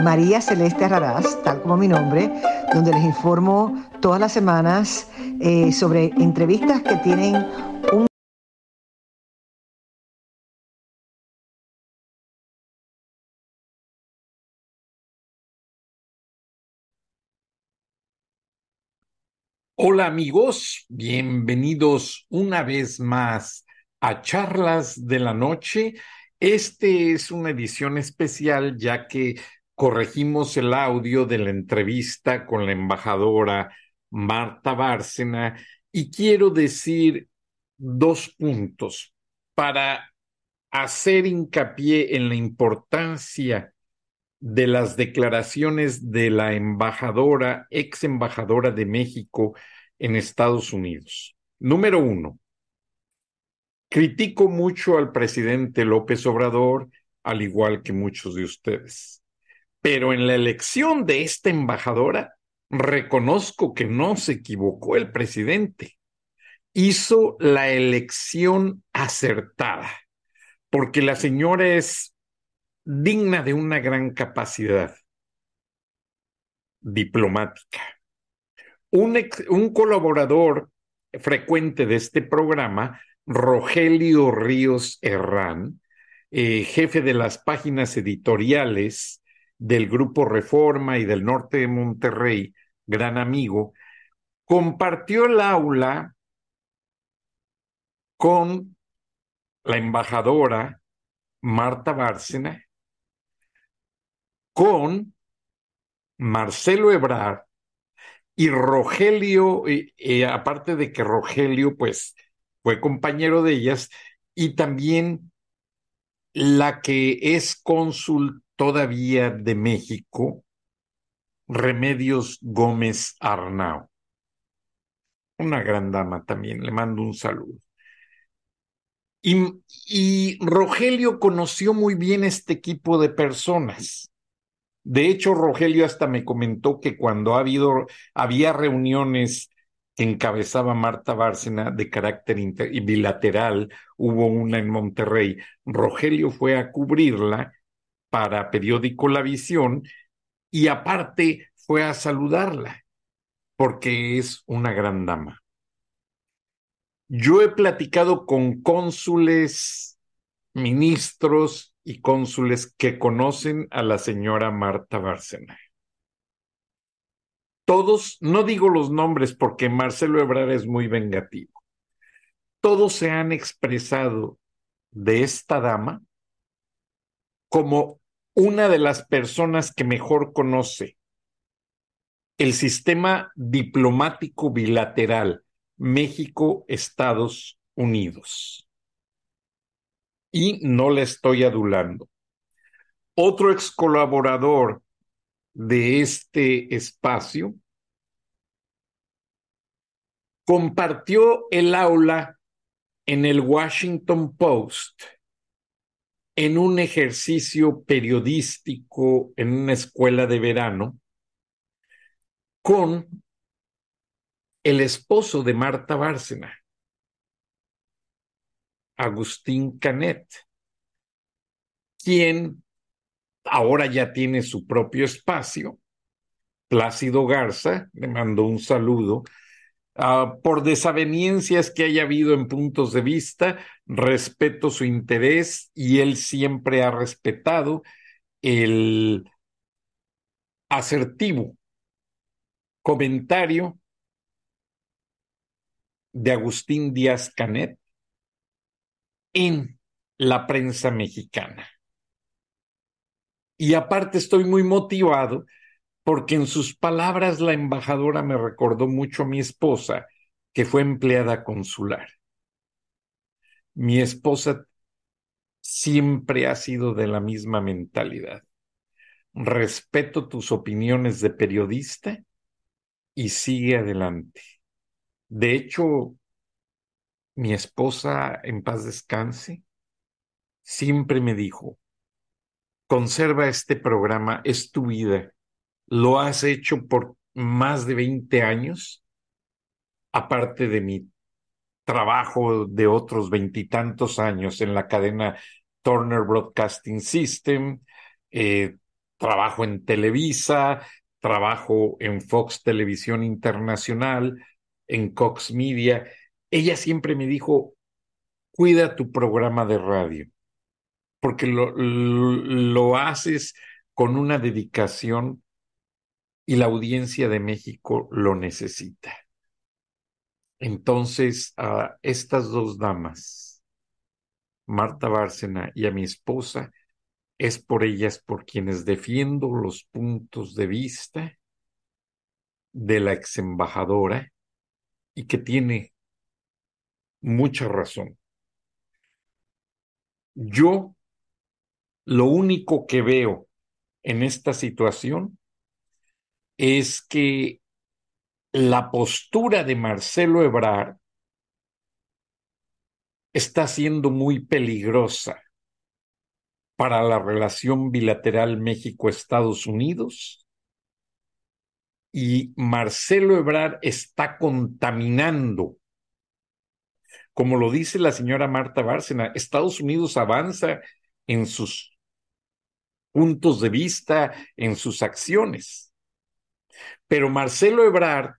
María Celeste Raraz, tal como mi nombre, donde les informo todas las semanas eh, sobre entrevistas que tienen un Hola amigos, bienvenidos una vez más a Charlas de la Noche. Este es una edición especial ya que corregimos el audio de la entrevista con la embajadora Marta Bárcena y quiero decir dos puntos para hacer hincapié en la importancia de las declaraciones de la embajadora, ex embajadora de México en Estados Unidos. Número uno, critico mucho al presidente López Obrador, al igual que muchos de ustedes. Pero en la elección de esta embajadora, reconozco que no se equivocó el presidente. Hizo la elección acertada, porque la señora es digna de una gran capacidad diplomática. Un, un colaborador frecuente de este programa, Rogelio Ríos Herrán, eh, jefe de las páginas editoriales del Grupo Reforma y del Norte de Monterrey, gran amigo, compartió el aula con la embajadora Marta Bárcena con Marcelo Ebrard y Rogelio, aparte de que Rogelio pues fue compañero de ellas, y también la que es cónsul todavía de México, Remedios Gómez Arnau. Una gran dama también, le mando un saludo. Y, y Rogelio conoció muy bien este equipo de personas. De hecho, Rogelio hasta me comentó que cuando ha habido, había reuniones que encabezaba Marta Bárcena de carácter bilateral, hubo una en Monterrey, Rogelio fue a cubrirla para periódico La Visión y aparte fue a saludarla, porque es una gran dama. Yo he platicado con cónsules, ministros y cónsules que conocen a la señora Marta Bárcena. Todos, no digo los nombres porque Marcelo Ebrard es muy vengativo, todos se han expresado de esta dama como una de las personas que mejor conoce el sistema diplomático bilateral México-Estados Unidos y no le estoy adulando. Otro ex colaborador de este espacio compartió el aula en el Washington Post en un ejercicio periodístico en una escuela de verano con el esposo de Marta Bárcena. Agustín Canet, quien ahora ya tiene su propio espacio. Plácido Garza, le mando un saludo. Uh, por desavenencias que haya habido en puntos de vista, respeto su interés y él siempre ha respetado el asertivo comentario de Agustín Díaz Canet en la prensa mexicana. Y aparte estoy muy motivado porque en sus palabras la embajadora me recordó mucho a mi esposa, que fue empleada consular. Mi esposa siempre ha sido de la misma mentalidad. respeto tus opiniones de periodista y sigue adelante. De hecho, mi esposa, en paz descanse, siempre me dijo, conserva este programa, es tu vida, lo has hecho por más de 20 años, aparte de mi trabajo de otros veintitantos años en la cadena Turner Broadcasting System, eh, trabajo en Televisa, trabajo en Fox Televisión Internacional, en Cox Media. Ella siempre me dijo, cuida tu programa de radio, porque lo, lo haces con una dedicación y la audiencia de México lo necesita. Entonces, a estas dos damas, Marta Bárcena y a mi esposa, es por ellas por quienes defiendo los puntos de vista de la ex embajadora y que tiene mucha razón. Yo lo único que veo en esta situación es que la postura de Marcelo Ebrard está siendo muy peligrosa para la relación bilateral México-Estados Unidos y Marcelo Ebrard está contaminando. Como lo dice la señora Marta Bárcena, Estados Unidos avanza en sus puntos de vista, en sus acciones. Pero Marcelo Ebrard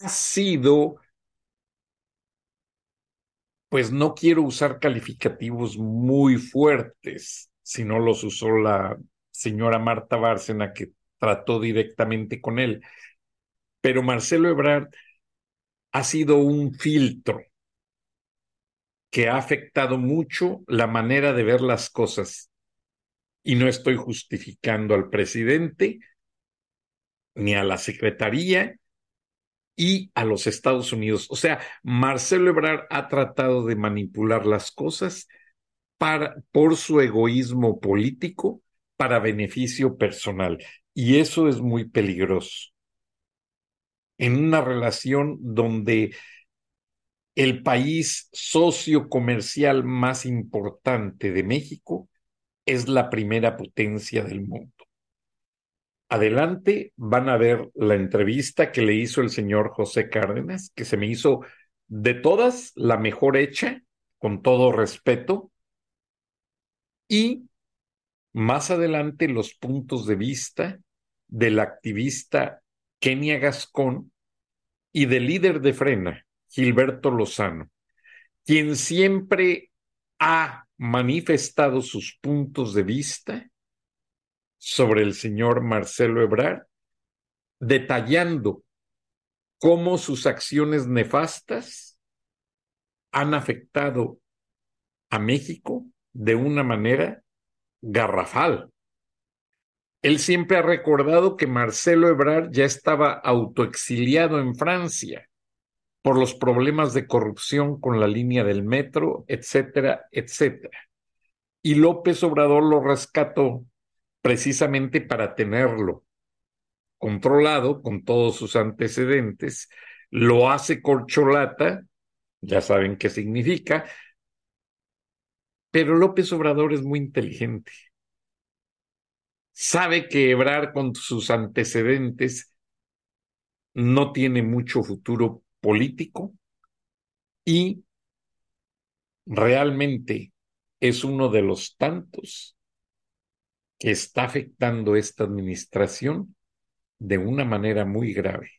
ha sido pues no quiero usar calificativos muy fuertes, si no los usó la señora Marta Bárcena, que trató directamente con él. Pero Marcelo Ebrard ha sido un filtro que ha afectado mucho la manera de ver las cosas. Y no estoy justificando al presidente ni a la Secretaría, y a los Estados Unidos. O sea, Marcelo Ebrard ha tratado de manipular las cosas para, por su egoísmo político para beneficio personal. Y eso es muy peligroso. En una relación donde el país sociocomercial más importante de México es la primera potencia del mundo. Adelante van a ver la entrevista que le hizo el señor José Cárdenas, que se me hizo de todas la mejor hecha, con todo respeto, y más adelante los puntos de vista del activista Kenia Gascón y del líder de Frena, Gilberto Lozano, quien siempre ha manifestado sus puntos de vista sobre el señor Marcelo Ebrard, detallando cómo sus acciones nefastas han afectado a México de una manera garrafal. Él siempre ha recordado que Marcelo Ebrard ya estaba autoexiliado en Francia por los problemas de corrupción con la línea del metro, etcétera, etcétera. Y López Obrador lo rescató precisamente para tenerlo controlado con todos sus antecedentes, lo hace corcholata, ya saben qué significa, pero López Obrador es muy inteligente. Sabe que Ebrar con sus antecedentes no tiene mucho futuro político y realmente es uno de los tantos que está afectando esta administración de una manera muy grave.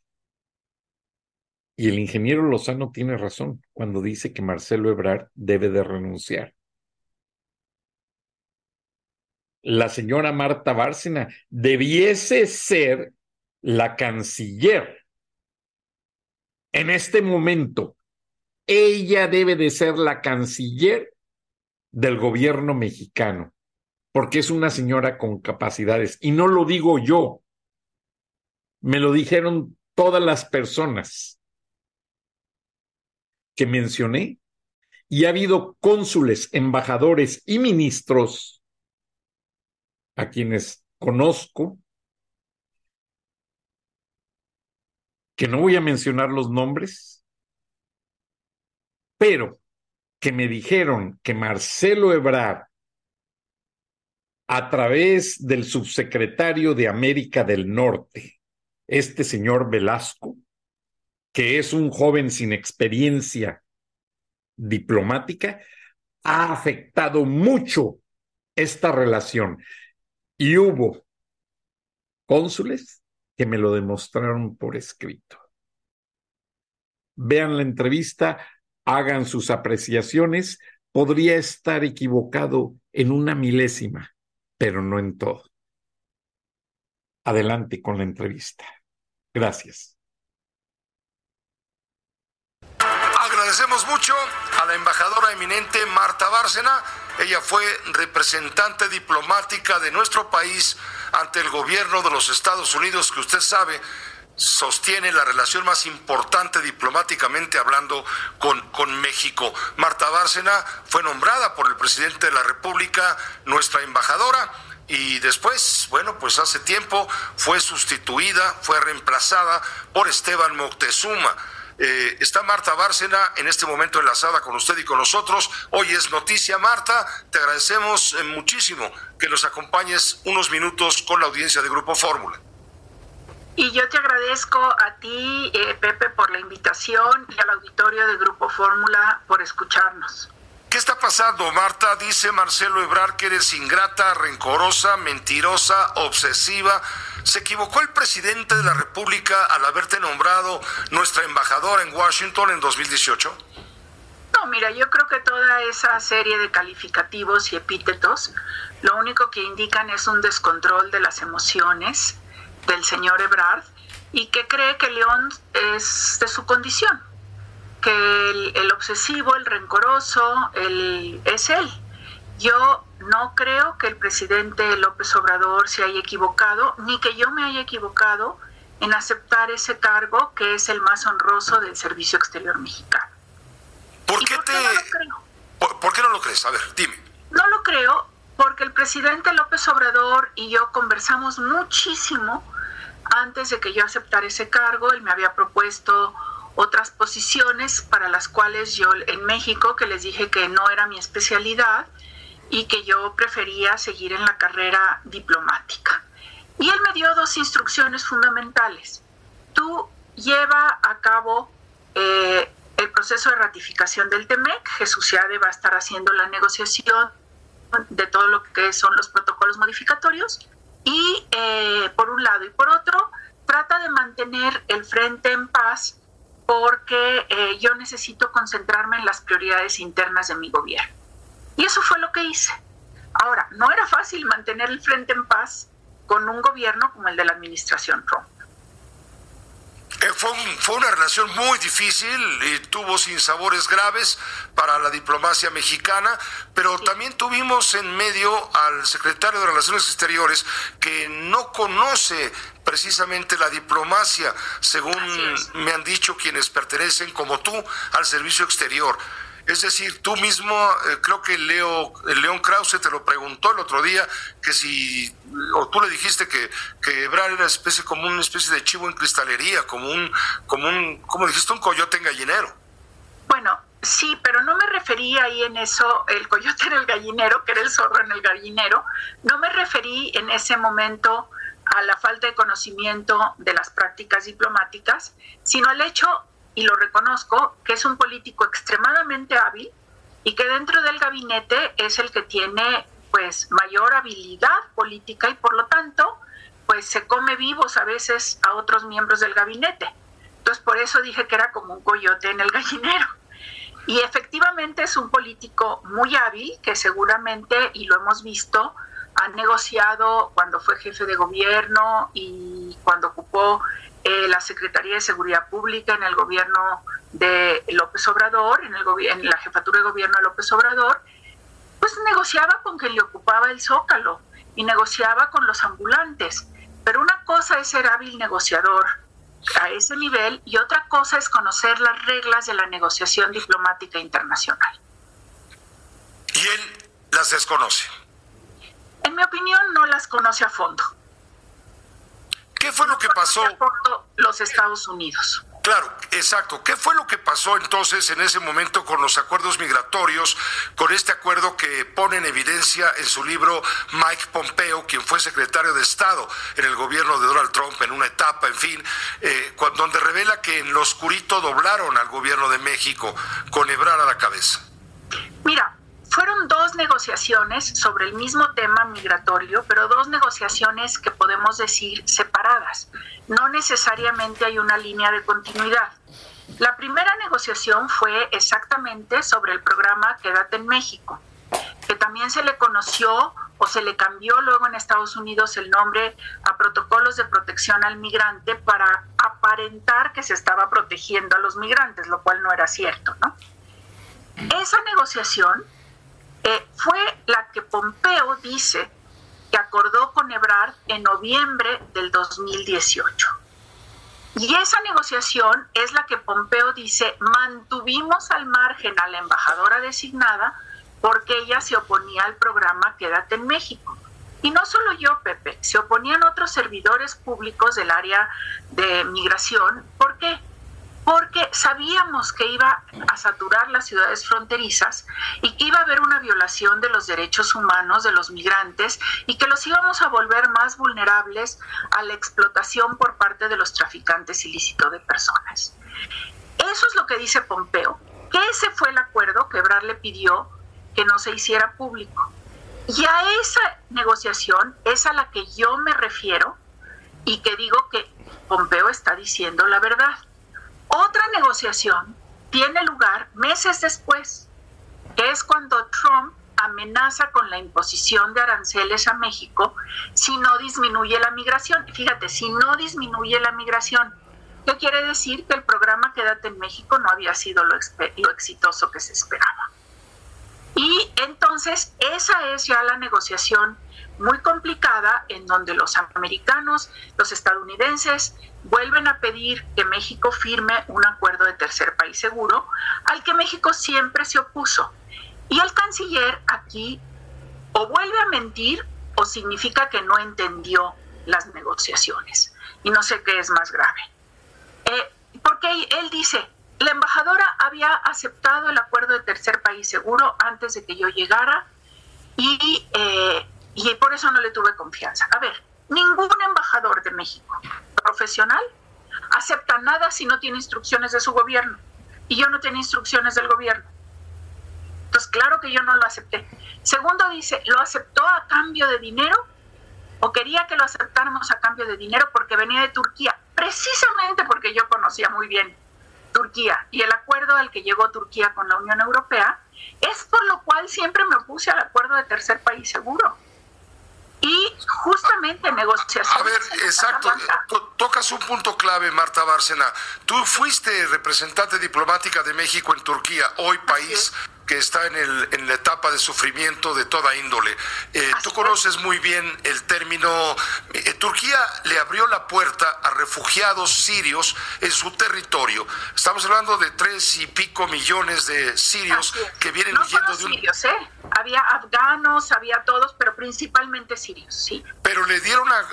Y el ingeniero Lozano tiene razón cuando dice que Marcelo Ebrard debe de renunciar. La señora Marta Bárcena debiese ser la canciller. En este momento, ella debe de ser la canciller del gobierno mexicano porque es una señora con capacidades. Y no lo digo yo, me lo dijeron todas las personas que mencioné, y ha habido cónsules, embajadores y ministros a quienes conozco, que no voy a mencionar los nombres, pero que me dijeron que Marcelo Ebrard, a través del subsecretario de América del Norte, este señor Velasco, que es un joven sin experiencia diplomática, ha afectado mucho esta relación. Y hubo cónsules que me lo demostraron por escrito. Vean la entrevista, hagan sus apreciaciones. Podría estar equivocado en una milésima, pero no en todo. Adelante con la entrevista. Gracias. Agradecemos mucho a la embajadora eminente Marta Bárcena. Ella fue representante diplomática de nuestro país ante el gobierno de los Estados Unidos, que usted sabe sostiene la relación más importante diplomáticamente hablando con, con México. Marta Bárcena fue nombrada por el presidente de la República nuestra embajadora y después, bueno, pues hace tiempo fue sustituida, fue reemplazada por Esteban Moctezuma. Eh, está Marta Bárcena en este momento enlazada con usted y con nosotros. Hoy es noticia, Marta. Te agradecemos eh, muchísimo que nos acompañes unos minutos con la audiencia de Grupo Fórmula. Y yo te agradezco a ti, eh, Pepe, por la invitación y al auditorio de Grupo Fórmula por escucharnos. ¿Qué está pasando, Marta? Dice Marcelo Ebrard que eres ingrata, rencorosa, mentirosa, obsesiva. ¿Se equivocó el presidente de la República al haberte nombrado nuestra embajadora en Washington en 2018? No, mira, yo creo que toda esa serie de calificativos y epítetos lo único que indican es un descontrol de las emociones del señor Ebrard y que cree que León es de su condición que el, obsesivo, el rencoroso, el, es él. Yo no creo que el presidente López Obrador se haya equivocado, ni que yo me haya equivocado en aceptar ese cargo que es el más honroso del Servicio Exterior Mexicano. ¿Por qué, te... no lo creo? ¿Por qué no lo crees? A ver, dime. No lo creo porque el presidente López Obrador y yo conversamos muchísimo antes de que yo aceptara ese cargo. Él me había propuesto otras posiciones para las cuales yo en México, que les dije que no era mi especialidad y que yo prefería seguir en la carrera diplomática. Y él me dio dos instrucciones fundamentales. Tú lleva a cabo eh, el proceso de ratificación del TEMEC, Jesús Seade va a estar haciendo la negociación de todo lo que son los protocolos modificatorios, y eh, por un lado y por otro, trata de mantener el frente en paz porque eh, yo necesito concentrarme en las prioridades internas de mi gobierno. Y eso fue lo que hice. Ahora, no era fácil mantener el frente en paz con un gobierno como el de la administración Trump. Eh, fue, fue, una relación muy difícil y tuvo sinsabores graves para la diplomacia mexicana, pero también tuvimos en medio al secretario de Relaciones Exteriores que no conoce precisamente la diplomacia, según me han dicho quienes pertenecen como tú al servicio exterior. Es decir, tú mismo, eh, creo que Leo, León Krause te lo preguntó el otro día, que si, o tú le dijiste que, que Ebrard era especie, como una especie de chivo en cristalería, como un, como un, como dijiste, un coyote en gallinero. Bueno, sí, pero no me referí ahí en eso, el coyote en el gallinero, que era el zorro en el gallinero, no me referí en ese momento a la falta de conocimiento de las prácticas diplomáticas, sino al hecho y lo reconozco, que es un político extremadamente hábil y que dentro del gabinete es el que tiene pues mayor habilidad política y por lo tanto pues se come vivos a veces a otros miembros del gabinete. Entonces por eso dije que era como un coyote en el gallinero. Y efectivamente es un político muy hábil que seguramente, y lo hemos visto, ha negociado cuando fue jefe de gobierno y cuando ocupó eh, la Secretaría de Seguridad Pública en el gobierno de López Obrador, en, el en la jefatura de gobierno de López Obrador, pues negociaba con quien le ocupaba el zócalo y negociaba con los ambulantes. Pero una cosa es ser hábil negociador a ese nivel y otra cosa es conocer las reglas de la negociación diplomática internacional. Y él las desconoce. En mi opinión, no las conoce a fondo. ¿Qué fue lo que pasó? Los Estados Unidos. Claro, exacto. ¿Qué fue lo que pasó entonces en ese momento con los acuerdos migratorios, con este acuerdo que pone en evidencia en su libro Mike Pompeo, quien fue secretario de Estado en el gobierno de Donald Trump en una etapa, en fin, eh, donde revela que en lo oscurito doblaron al gobierno de México con Ebrar a la cabeza? Mira, fueron dos negociaciones sobre el mismo tema migratorio, pero dos negociaciones que podemos decir separadas. No necesariamente hay una línea de continuidad. La primera negociación fue exactamente sobre el programa Quédate en México, que también se le conoció o se le cambió luego en Estados Unidos el nombre a protocolos de protección al migrante para aparentar que se estaba protegiendo a los migrantes, lo cual no era cierto, ¿no? Esa negociación eh, fue la que Pompeo dice que acordó con Ebrard en noviembre del 2018. Y esa negociación es la que Pompeo dice mantuvimos al margen a la embajadora designada porque ella se oponía al programa Quédate en México. Y no solo yo, Pepe, se oponían otros servidores públicos del área de migración. ¿Por qué? Porque sabíamos que iba a saturar las ciudades fronterizas y que iba a haber una violación de los derechos humanos de los migrantes y que los íbamos a volver más vulnerables a la explotación por parte de los traficantes ilícitos de personas. Eso es lo que dice Pompeo, que ese fue el acuerdo que Ebrard le pidió que no se hiciera público. Y a esa negociación es a la que yo me refiero y que digo que Pompeo está diciendo la verdad. Otra negociación tiene lugar meses después, que es cuando Trump amenaza con la imposición de aranceles a México si no disminuye la migración. Fíjate, si no disminuye la migración, ¿qué quiere decir? Que el programa Quédate en México no había sido lo, lo exitoso que se esperaba. Y entonces esa es ya la negociación muy complicada en donde los americanos, los estadounidenses vuelven a pedir que México firme un acuerdo de tercer país seguro al que México siempre se opuso. Y el canciller aquí o vuelve a mentir o significa que no entendió las negociaciones. Y no sé qué es más grave. Eh, porque él dice, la embajadora había aceptado el acuerdo de tercer país seguro antes de que yo llegara y eh, y por eso no le tuve confianza. A ver, ningún embajador de México profesional acepta nada si no tiene instrucciones de su gobierno. Y yo no tenía instrucciones del gobierno. Entonces, claro que yo no lo acepté. Segundo, dice, ¿lo aceptó a cambio de dinero? ¿O quería que lo aceptáramos a cambio de dinero porque venía de Turquía? Precisamente porque yo conocía muy bien Turquía y el acuerdo al que llegó Turquía con la Unión Europea, es por lo cual siempre me opuse al acuerdo de tercer país seguro y justamente negociaciones. A ver, exacto, tocas un punto clave, Marta Bárcena. Tú fuiste representante diplomática de México en Turquía, hoy país que está en, el, en la etapa de sufrimiento de toda índole. Eh, tú conoces muy bien el término, eh, Turquía le abrió la puerta a refugiados sirios en su territorio. Estamos hablando de tres y pico millones de sirios que vienen huyendo de un... Sirios, ¿eh? Había afganos, había todos, pero principalmente sirios, sí. Pero le dieron a,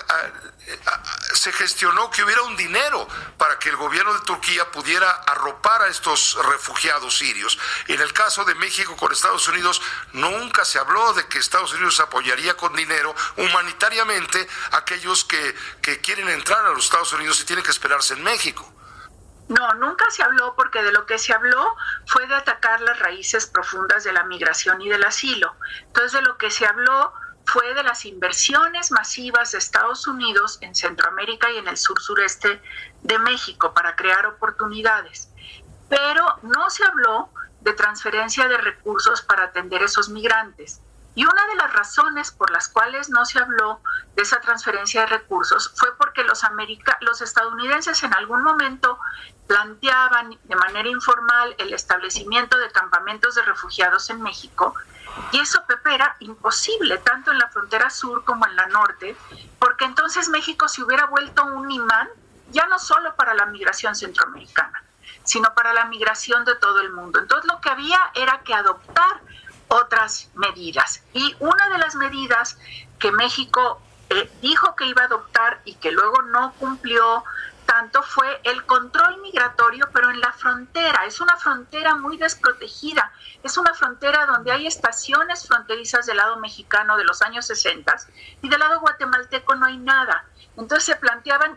se gestionó que hubiera un dinero para que el gobierno de Turquía pudiera arropar a estos refugiados sirios. En el caso de México, con Estados Unidos, nunca se habló de que Estados Unidos apoyaría con dinero humanitariamente a aquellos que, que quieren entrar a los Estados Unidos y tienen que esperarse en México. No, nunca se habló porque de lo que se habló fue de atacar las raíces profundas de la migración y del asilo. Entonces de lo que se habló fue de las inversiones masivas de Estados Unidos en Centroamérica y en el sur sureste de México para crear oportunidades. Pero no se habló de transferencia de recursos para atender esos migrantes. Y una de las razones por las cuales no se habló de esa transferencia de recursos fue porque los, los estadounidenses en algún momento planteaban de manera informal el establecimiento de campamentos de refugiados en México. Y eso, Pepe, era imposible, tanto en la frontera sur como en la norte, porque entonces México se hubiera vuelto un imán, ya no solo para la migración centroamericana, sino para la migración de todo el mundo. Entonces lo que había era que adoptar otras medidas. Y una de las medidas que México eh, dijo que iba a adoptar y que luego no cumplió tanto fue el control migratorio, pero en la frontera. Es una frontera muy desprotegida. Es una frontera donde hay estaciones fronterizas del lado mexicano de los años 60 y del lado guatemalteco no hay nada. Entonces se planteaban,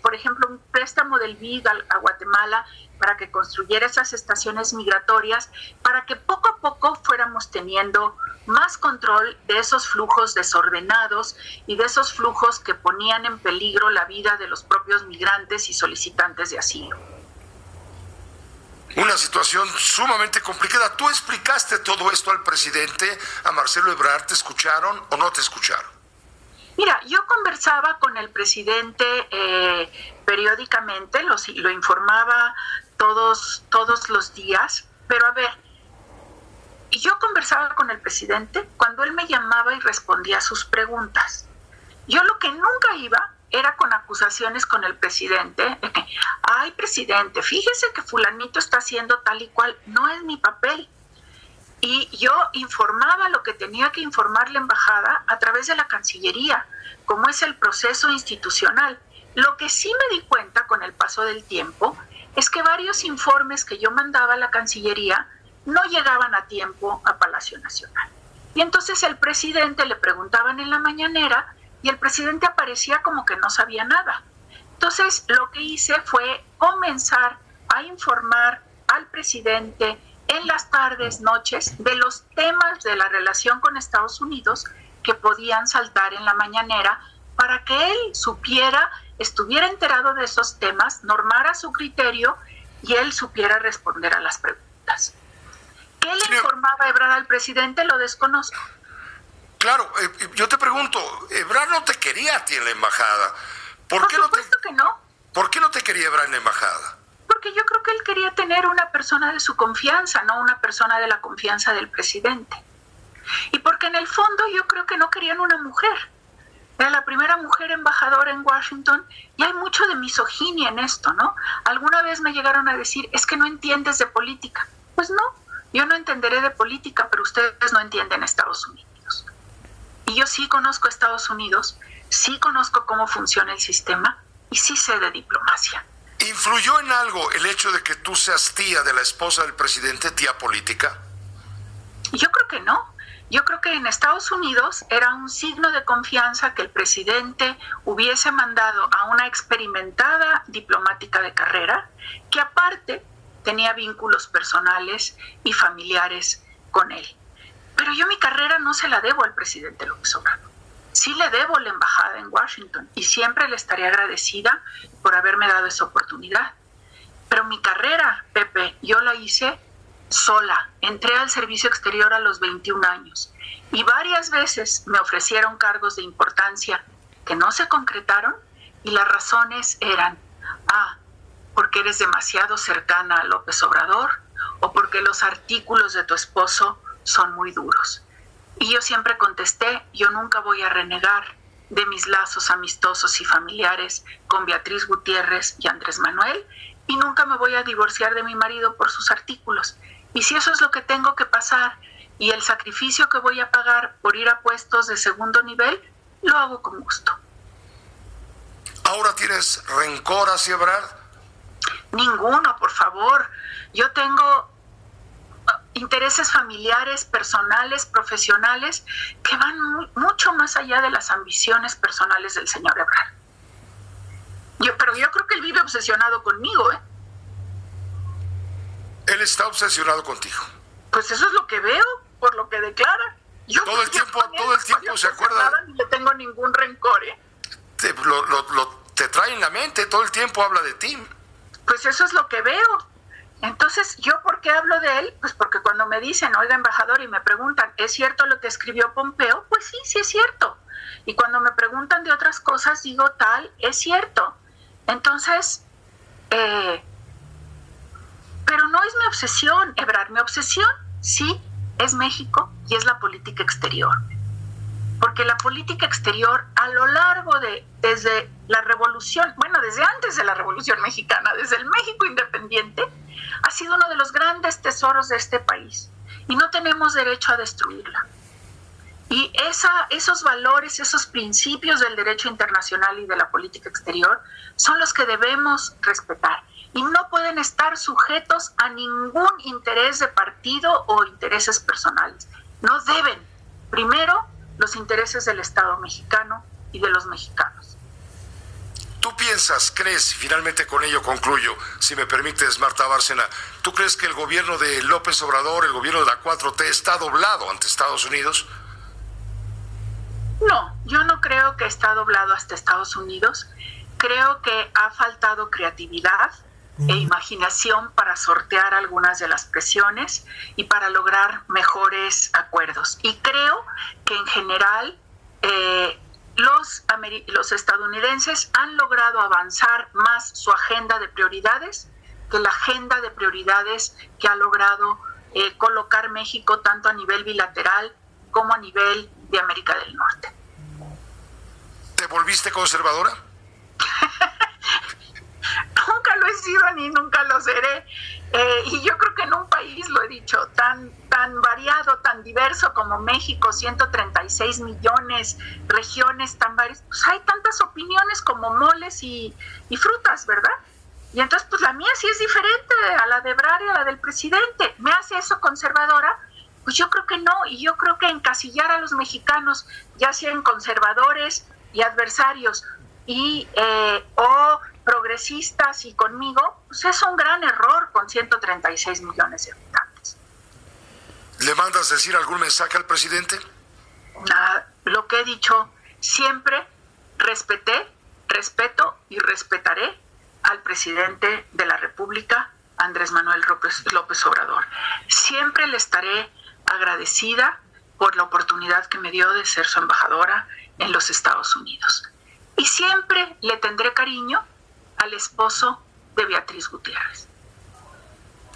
por ejemplo, un préstamo del BID a, Guatemala para que construyera esas estaciones migratorias, para que poco a poco fuéramos teniendo más control de esos flujos desordenados y de esos flujos que ponían en peligro la vida de los propios migrantes y solicitantes de asilo. Una situación sumamente complicada. ¿Tú explicaste todo esto al presidente, a Marcelo Ebrard? ¿Te escucharon o no te escucharon? Mira, yo conversaba con el presidente eh, periódicamente, lo, lo informaba todos, todos los días, pero a ver, yo conversaba con el presidente cuando él me llamaba y respondía a sus preguntas. Yo lo que nunca iba era con acusaciones con el presidente, ay presidente, fíjese que fulanito está haciendo tal y cual, no es mi papel. Y yo informaba lo que tenía que informar la embajada a través de la Cancillería, como es el proceso institucional. Lo que sí me di cuenta con el paso del tiempo es que varios informes que yo mandaba a la Cancillería no llegaban a tiempo a Palacio Nacional. Y entonces el presidente le preguntaban en la mañanera y el presidente aparecía como que no sabía nada. Entonces lo que hice fue comenzar a informar al presidente en las tardes, noches, de los temas de la relación con Estados Unidos que podían saltar en la mañanera para que él supiera, estuviera enterado de esos temas, normara su criterio y él supiera responder a las preguntas. ¿Qué le informaba Ebrard al presidente? Lo desconozco. Claro, eh, yo te pregunto, Ebrard no te quería a ti en la embajada. ¿Por, qué supuesto no te, que no. ¿Por qué no te quería Ebrard en la embajada? Porque yo creo que él quería tener una persona de su confianza, no una persona de la confianza del presidente. Y porque en el fondo yo creo que no querían una mujer. Era la primera mujer embajadora en Washington y hay mucho de misoginia en esto, ¿no? Alguna vez me llegaron a decir, es que no entiendes de política. Pues no, yo no entenderé de política, pero ustedes no entienden Estados Unidos. Y yo sí conozco Estados Unidos, sí conozco cómo funciona el sistema y sí sé de diplomacia. ¿Influyó en algo el hecho de que tú seas tía de la esposa del presidente, tía política? Yo creo que no. Yo creo que en Estados Unidos era un signo de confianza que el presidente hubiese mandado a una experimentada diplomática de carrera, que aparte tenía vínculos personales y familiares con él. Pero yo mi carrera no se la debo al presidente López Obrador. Sí le debo la embajada en Washington y siempre le estaré agradecida por haberme dado esa oportunidad. Pero mi carrera, Pepe, yo la hice sola. Entré al servicio exterior a los 21 años y varias veces me ofrecieron cargos de importancia que no se concretaron y las razones eran, ah, porque eres demasiado cercana a López Obrador o porque los artículos de tu esposo son muy duros. Y yo siempre contesté, yo nunca voy a renegar de mis lazos amistosos y familiares con Beatriz Gutiérrez y Andrés Manuel y nunca me voy a divorciar de mi marido por sus artículos. Y si eso es lo que tengo que pasar y el sacrificio que voy a pagar por ir a puestos de segundo nivel, lo hago con gusto. ¿Ahora tienes rencor hacia Ebrard? Ninguno, por favor. Yo tengo intereses familiares, personales, profesionales, que van mucho más allá de las ambiciones personales del señor Ebrard. Yo, pero yo creo que él vive obsesionado conmigo, ¿eh? Él está obsesionado contigo. Pues eso es lo que veo, por lo que declara. Yo todo el tiempo, todo el tiempo se acuerda. No le tengo ningún rencor, ¿eh? Te, lo, lo, te trae en la mente, todo el tiempo habla de ti. Pues eso es lo que veo. Entonces, ¿yo por qué hablo de él? Pues porque cuando me dicen, oiga, embajador, y me preguntan, ¿es cierto lo que escribió Pompeo? Pues sí, sí es cierto. Y cuando me preguntan de otras cosas, digo, tal, es cierto. Entonces, eh, pero no es mi obsesión, Ebrar, mi obsesión sí es México y es la política exterior porque la política exterior a lo largo de, desde la revolución, bueno, desde antes de la revolución mexicana, desde el México independiente, ha sido uno de los grandes tesoros de este país. y no tenemos derecho a destruirla. Y esos valores, esos principios del derecho internacional y de la política exterior son los que debemos respetar y no pueden estar sujetos a ningún interés de partido o intereses personales. No deben. Primero, los intereses del Estado mexicano y de los mexicanos. ¿Tú piensas, crees, y finalmente con ello concluyo, si me permites, Marta Bárcena, ¿tú crees que el gobierno de López Obrador, el gobierno de la 4T, está doblado ante Estados Unidos? No, yo no creo que está doblado hasta Estados Unidos. Creo que ha faltado creatividad e imaginación para sortear algunas de las presiones y para lograr mejores acuerdos. Y creo que en general eh, los, los estadounidenses han logrado avanzar más su agenda de prioridades que la agenda de prioridades que ha logrado eh, colocar México tanto a nivel bilateral como a nivel de América del Norte. ¿Te volviste conservadora? nunca lo he sido ni nunca lo seré. Eh, y yo creo que en un país, lo he dicho, tan, tan variado, tan diverso como México, 136 millones, regiones tan varias, pues hay tantas opiniones como moles y, y frutas, ¿verdad? Y entonces, pues la mía sí es diferente a la de Brar y a la del presidente. ¿Me hace eso conservadora? Pues yo creo que no, y yo creo que encasillar a los mexicanos, ya sean conservadores y adversarios, y eh, o progresistas y conmigo, pues es un gran error con 136 millones de habitantes. ¿Le mandas decir algún mensaje al presidente? lo que he dicho, siempre respeté, respeto y respetaré al presidente de la República, Andrés Manuel López, López Obrador. Siempre le estaré agradecida por la oportunidad que me dio de ser su embajadora en los Estados Unidos. Y siempre le tendré cariño al esposo de Beatriz Gutiérrez.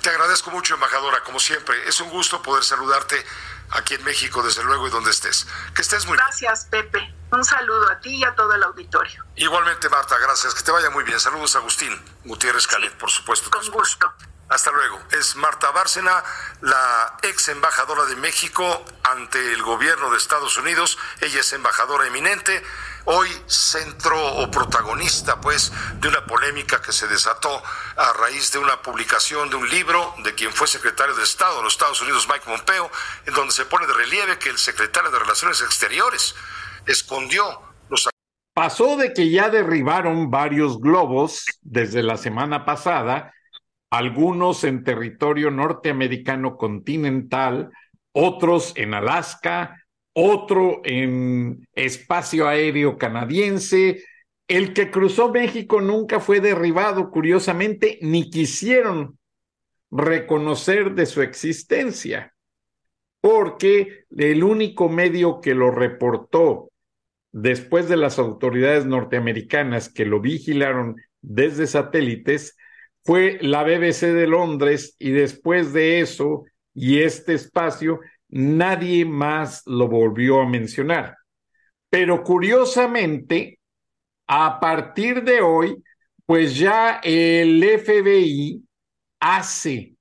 Te agradezco mucho, embajadora, como siempre. Es un gusto poder saludarte aquí en México, desde luego, y donde estés. Que estés muy bien. Gracias, Pepe. Un saludo a ti y a todo el auditorio. Igualmente, Marta, gracias. Que te vaya muy bien. Saludos a Agustín Gutiérrez Calet, por supuesto. Con gusto. Hasta luego. Es Marta Bárcena, la ex embajadora de México ante el gobierno de Estados Unidos. Ella es embajadora eminente hoy centro o protagonista pues de una polémica que se desató a raíz de una publicación de un libro de quien fue secretario de Estado de los Estados Unidos, Mike Pompeo, en donde se pone de relieve que el secretario de Relaciones Exteriores escondió los... Pasó de que ya derribaron varios globos desde la semana pasada, algunos en territorio norteamericano continental, otros en Alaska, otro en espacio aéreo canadiense. El que cruzó México nunca fue derribado, curiosamente, ni quisieron reconocer de su existencia, porque el único medio que lo reportó después de las autoridades norteamericanas que lo vigilaron desde satélites fue la BBC de Londres y después de eso y este espacio nadie más lo volvió a mencionar. Pero curiosamente, a partir de hoy, pues ya el FBI hace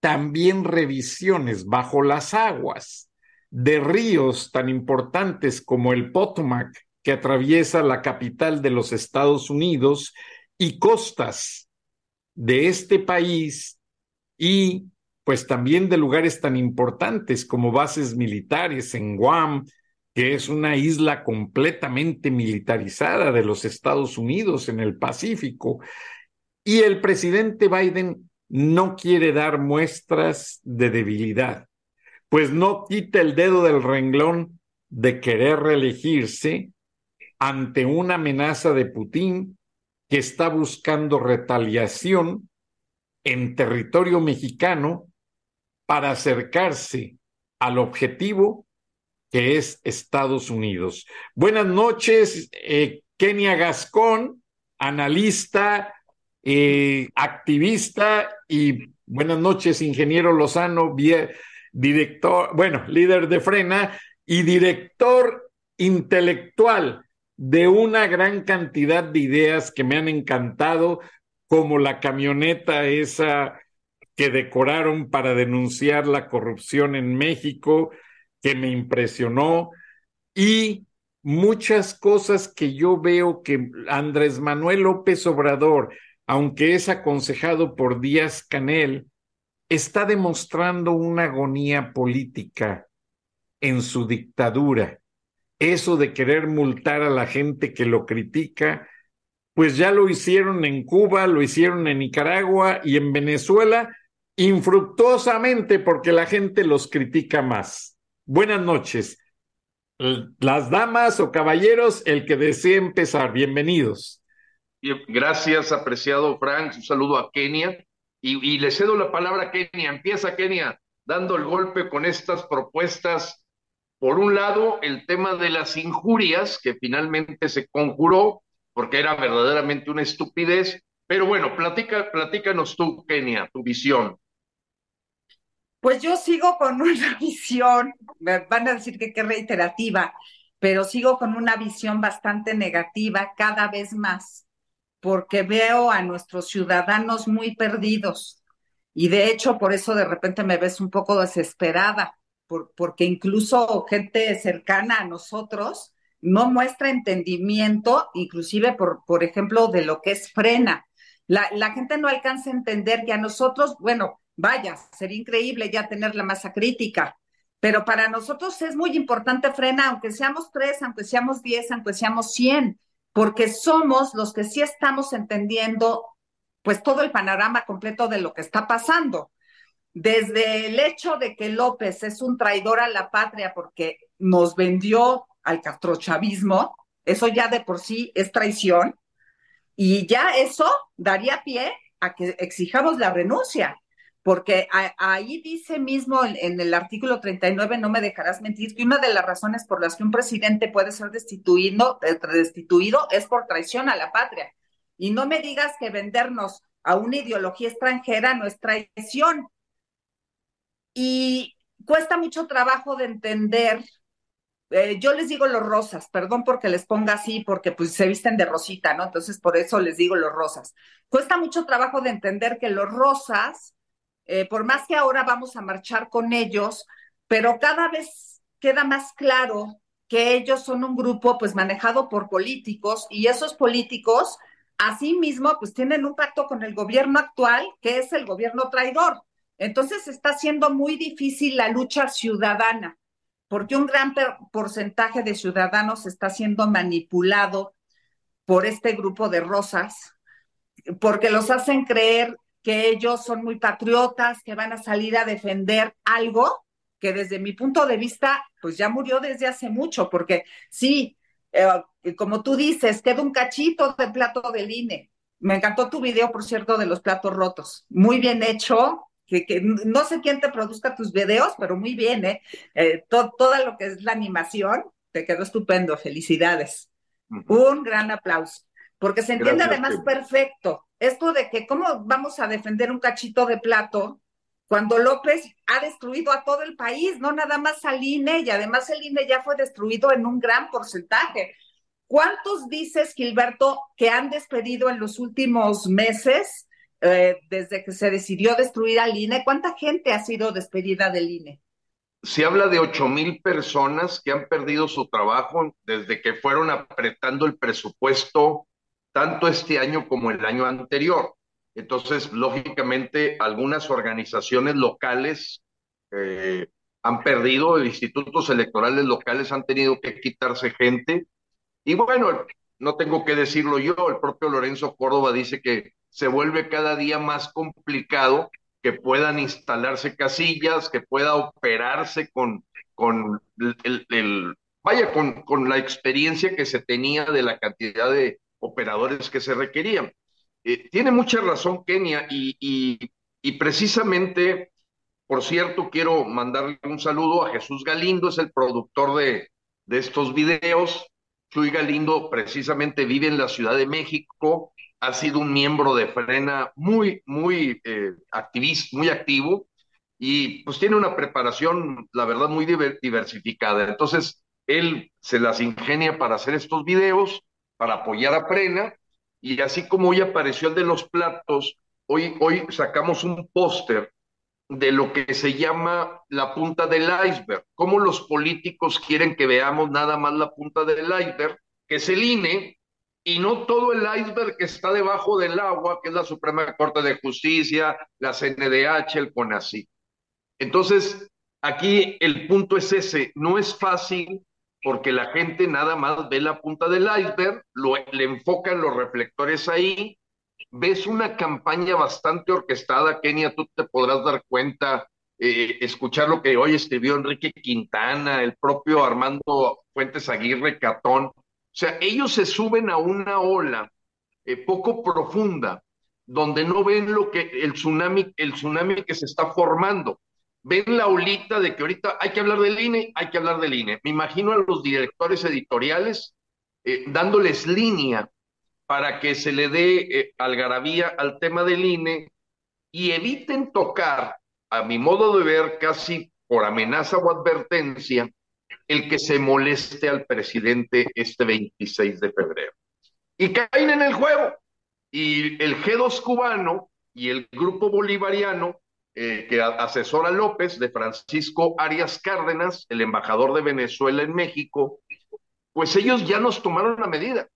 también revisiones bajo las aguas de ríos tan importantes como el Potomac, que atraviesa la capital de los Estados Unidos, y costas de este país y pues también de lugares tan importantes como bases militares en Guam, que es una isla completamente militarizada de los Estados Unidos en el Pacífico. Y el presidente Biden no quiere dar muestras de debilidad, pues no quita el dedo del renglón de querer reelegirse ante una amenaza de Putin que está buscando retaliación en territorio mexicano para acercarse al objetivo que es Estados Unidos. Buenas noches, eh, Kenia Gascón, analista, eh, activista y buenas noches, ingeniero Lozano, director, bueno, líder de Frena y director intelectual de una gran cantidad de ideas que me han encantado, como la camioneta esa que decoraron para denunciar la corrupción en México, que me impresionó, y muchas cosas que yo veo que Andrés Manuel López Obrador, aunque es aconsejado por Díaz Canel, está demostrando una agonía política en su dictadura. Eso de querer multar a la gente que lo critica, pues ya lo hicieron en Cuba, lo hicieron en Nicaragua y en Venezuela, infructuosamente porque la gente los critica más. Buenas noches. Las damas o caballeros, el que desee empezar, bienvenidos. Gracias, apreciado Frank. Un saludo a Kenia. Y, le cedo la palabra a Kenia. Empieza Kenia dando el golpe con estas propuestas. Por un lado, el tema de las injurias, que finalmente se conjuró porque era verdaderamente una estupidez. Pero bueno, platica, platícanos tú, Kenia, tu visión. Pues yo sigo con una visión, me van a decir que qué reiterativa, pero sigo con una visión bastante negativa cada vez más, porque veo a nuestros ciudadanos muy perdidos. Y de hecho, por eso de repente me ves un poco desesperada, porque incluso gente cercana a nosotros no muestra entendimiento, inclusive por, por ejemplo, de lo que es frena. La, la gente no alcanza a entender que a nosotros, bueno, Vaya, sería increíble ya tener la masa crítica, pero para nosotros es muy importante frena, aunque seamos tres, aunque seamos diez, aunque seamos cien, porque somos los que sí estamos entendiendo pues todo el panorama completo de lo que está pasando. Desde el hecho de que López es un traidor a la patria porque nos vendió al castrochavismo, eso ya de por sí es traición, y ya eso daría pie a que exijamos la renuncia porque ahí dice mismo en, el artículo 39, no me dejarás mentir, que una de las razones por las que un presidente puede ser destituido, destituido es por traición a la patria. Y no me digas que vendernos a una ideología extranjera no es traición. Y cuesta mucho trabajo de entender. Eh, yo les digo los rosas, perdón porque les ponga así, porque pues se visten de rosita, ¿no? Entonces por eso les digo los rosas. Cuesta mucho trabajo de entender que los rosas eh, por más que ahora vamos a marchar con ellos, pero cada vez queda más claro que ellos son un grupo pues manejado por políticos y esos políticos asimismo pues tienen un pacto con el gobierno actual que es el gobierno traidor. Entonces está siendo muy difícil la lucha ciudadana porque un gran porcentaje de ciudadanos está siendo manipulado por este grupo de rosas, porque los hacen creer que ellos son muy patriotas, que van a salir a defender algo que desde mi punto de vista, pues ya murió desde hace mucho, porque sí, eh, como tú dices, queda un cachito de plato del INE. Me encantó tu video, por cierto, de los platos rotos. Muy bien hecho, que, que, no sé quién te produzca tus videos, pero muy bien, ¿eh? eh toda lo que es la animación, te quedó estupendo, felicidades. Un gran aplauso, porque se entiende además perfecto esto de que cómo vamos a defender un cachito de plato cuando López ha destruido a todo el país, no nada más al INE, y además el INE ya fue destruido en un gran porcentaje. ¿Cuántos dices, Gilberto, que han despedido en los últimos meses, eh, desde que se decidió destruir al INE? ¿Cuánta gente ha sido despedida del INE? Se habla de ocho mil personas que han perdido su trabajo desde que fueron apretando el presupuesto tanto este año como el año anterior. Entonces, lógicamente, algunas organizaciones locales eh, han perdido, institutos electorales locales han tenido que quitarse gente. Y bueno, no tengo que decirlo yo, el propio Lorenzo Córdoba dice que se vuelve cada día más complicado que puedan instalarse casillas, que pueda operarse con, con el, vaya, con, con la experiencia que se tenía de la cantidad de, operadores que se requerían. Eh, tiene mucha razón Kenia y, y, precisamente, por cierto, quiero mandarle un saludo a Jesús Galindo, es el productor de, de estos videos. Chuy Galindo precisamente vive en la Ciudad de México, ha sido un miembro de Frena muy, muy eh, activista, muy activo y pues tiene una preparación, la verdad, muy diversificada. Entonces, él se las ingenia para hacer estos videos para apoyar a Prena, y así como hoy apareció el de los platos, hoy, hoy sacamos un póster de lo que se llama la punta del iceberg, cómo los políticos quieren que veamos nada más la punta del iceberg, que es el INE, y no todo el iceberg que está debajo del agua, que es la Suprema Corte de Justicia, la CNDH, el CONACYT. Entonces, aquí el punto es ese, no es fácil porque la gente nada más ve la punta del iceberg, lo, le enfocan los reflectores ahí, ves una campaña bastante orquestada, Kenia, tú te podrás dar cuenta, eh, escuchar lo que hoy escribió Enrique Quintana, el propio Armando Fuentes Aguirre Catón. O sea, ellos se suben a una ola eh, poco profunda, donde no ven lo que el tsunami, el tsunami que se está formando. Ven la olita de que ahorita hay que hablar del INE, hay que hablar del INE. Me imagino a los directores editoriales eh, dándoles línea para que se le dé eh, algarabía al tema del INE y eviten tocar, a mi modo de ver, casi por amenaza o advertencia, el que se moleste al presidente este 26 de febrero. Y caen en el juego. Y el G2 cubano y el grupo bolivariano eh, que asesora López, de Francisco Arias Cárdenas, el embajador de Venezuela en México, pues ellos ya nos tomaron la medida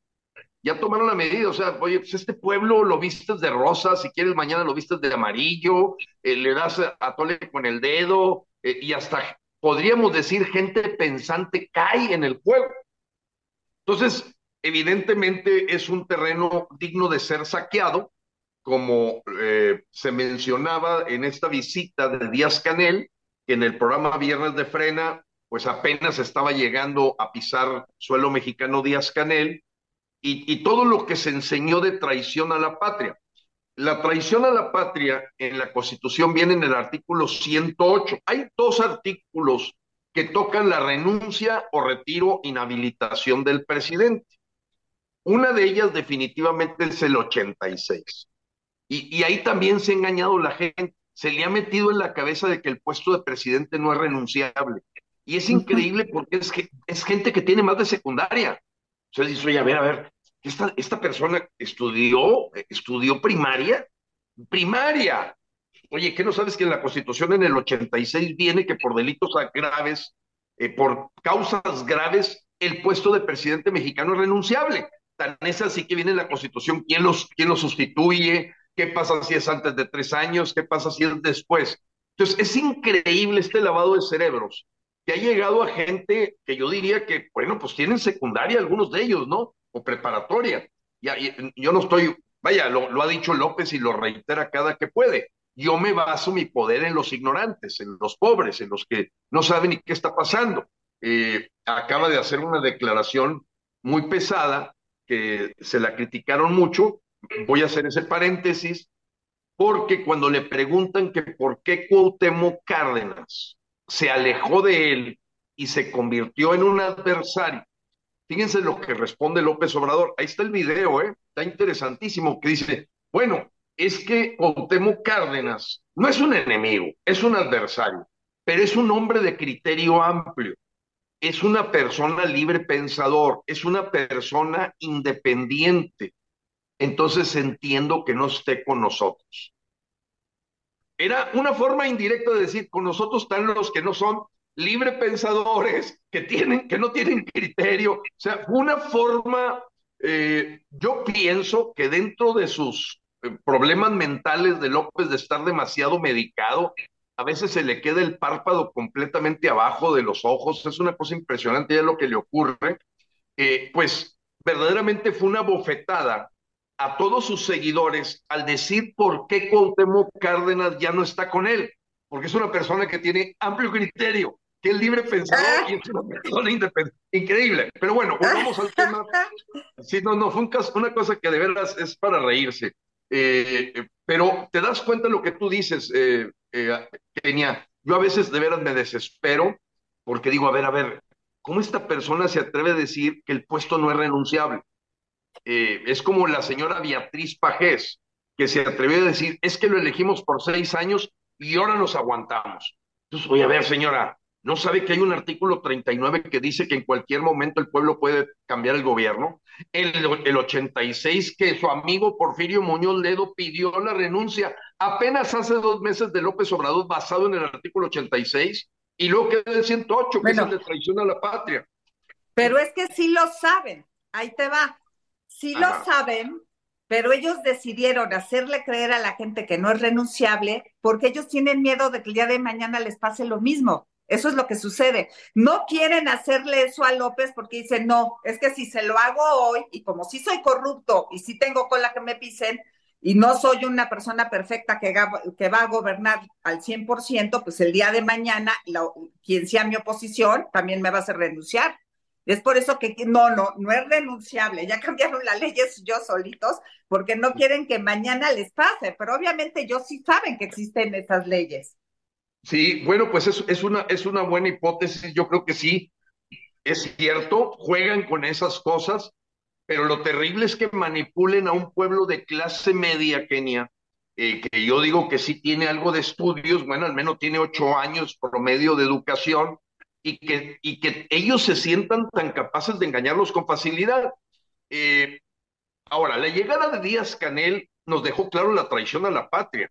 ya tomaron la medida, o sea, oye, pues este pueblo lo vistes de rosa, si quieres mañana lo vistes de amarillo, eh, le das a tole con el dedo, eh, y hasta podríamos decir gente pensante cae en el juego. Entonces, evidentemente es un terreno digno de ser saqueado, como eh, se mencionaba en esta visita de Díaz Canel, que en el programa Viernes de Frena, pues apenas estaba llegando a pisar suelo mexicano Díaz Canel, y, todo lo que se enseñó de traición a la patria. La traición a la patria en la Constitución viene en el artículo 108. Hay dos artículos que tocan la renuncia o retiro, inhabilitación del presidente. Una de ellas definitivamente es el 86. Y, y, ahí también se ha engañado la gente. Se le ha metido en la cabeza de que el puesto de presidente no es renunciable. Y es increíble porque es, que, es gente que tiene más de secundaria. Sea, dice, oye, a ver, a ver, esta, esta persona estudió, estudió primaria, primaria. Oye, ¿qué no sabes que en la Constitución en el 86 viene que por delitos graves, eh, por causas graves, el puesto de presidente mexicano es renunciable? Tan es así que viene en la Constitución quién, los, quién lo sustituye, qué pasa si es antes de tres años, qué pasa si es después. Entonces, es increíble este lavado de cerebros que ha llegado a gente que yo diría que, bueno, pues tienen secundaria algunos de ellos, ¿no? O preparatoria. Ya, yo no estoy, vaya, lo, ha dicho López y lo reitera cada que puede. Yo me baso mi poder en los ignorantes, en los pobres, en los que no saben ni qué está pasando. Eh, acaba de hacer una declaración muy pesada que se la criticaron mucho. Voy a hacer ese paréntesis porque cuando le preguntan que por qué Cuauhtémoc Cárdenas se alejó de él y se convirtió en un adversario Fíjense lo que responde López Obrador. Ahí está el video, ¿eh? Está interesantísimo, que dice, bueno, es que Cuauhtémoc Cárdenas no es un enemigo, es un adversario, pero es un hombre de criterio amplio, es una persona libre pensador, es una persona independiente. Entonces entiendo que no esté con nosotros. Era una forma indirecta de decir, con nosotros están los que no son libre pensadores que, tienen, que no tienen criterio. O sea, una forma, eh, yo pienso que dentro de sus eh, problemas mentales de López de estar demasiado medicado, a veces se le queda el párpado completamente abajo de los ojos, es una cosa impresionante ya lo que le ocurre, eh, pues verdaderamente fue una bofetada a todos sus seguidores al decir por qué Cuauhtémoc Cárdenas ya no está con él, porque es una persona que tiene amplio criterio, que es libre pensador y es una persona independiente. Increíble. Pero bueno, volvamos al tema. Sí, no, no, fue un caso, una cosa que de veras es para reírse. Eh, pero te das cuenta de lo que tú dices, eh, eh, Kenia. Yo a veces de veras me desespero porque digo, a ver, a ver, ¿cómo esta persona se atreve a decir que el puesto no es renunciable? es como la señora Beatriz Pajés, que se atrevió a decir, es que lo elegimos por seis años y ahora nos aguantamos. Entonces, voy a ver, señora, ¿No sabe que hay un artículo 39 que dice que en cualquier momento el pueblo puede cambiar el gobierno? El, el 86 que su amigo Porfirio Muñoz Ledo pidió la renuncia apenas hace dos meses de López Obrador basado en el artículo 86 y luego queda el 108 que es el de traición a la patria. Pero es que sí lo saben, ahí te va. Sí lo saben, pero ellos decidieron hacerle creer a la gente que no es renunciable porque ellos tienen miedo de que el día de mañana les pase lo mismo. Eso es lo que sucede. No quieren hacerle eso a López porque dicen, no, es que si se lo hago hoy y como si soy corrupto y si tengo con la que me pisen y no soy una persona perfecta que, que va a gobernar al 100%, pues el día de mañana quien sea mi oposición también me va a hacer renunciar. Es por eso que no, no, no es renunciable. Ya cambiaron las leyes yo solitos porque no quieren que mañana les pase, pero obviamente ellos sí saben que existen esas leyes. Sí, bueno, pues es, es, una, es una buena hipótesis, yo creo que sí, es cierto, juegan con esas cosas, pero lo terrible es que manipulen a un pueblo de clase media, Kenia, eh, que yo digo que sí tiene algo de estudios, bueno, al menos tiene ocho años promedio de educación, y que, y que ellos se sientan tan capaces de engañarlos con facilidad. Eh, ahora, la llegada de Díaz Canel nos dejó claro la traición a la patria.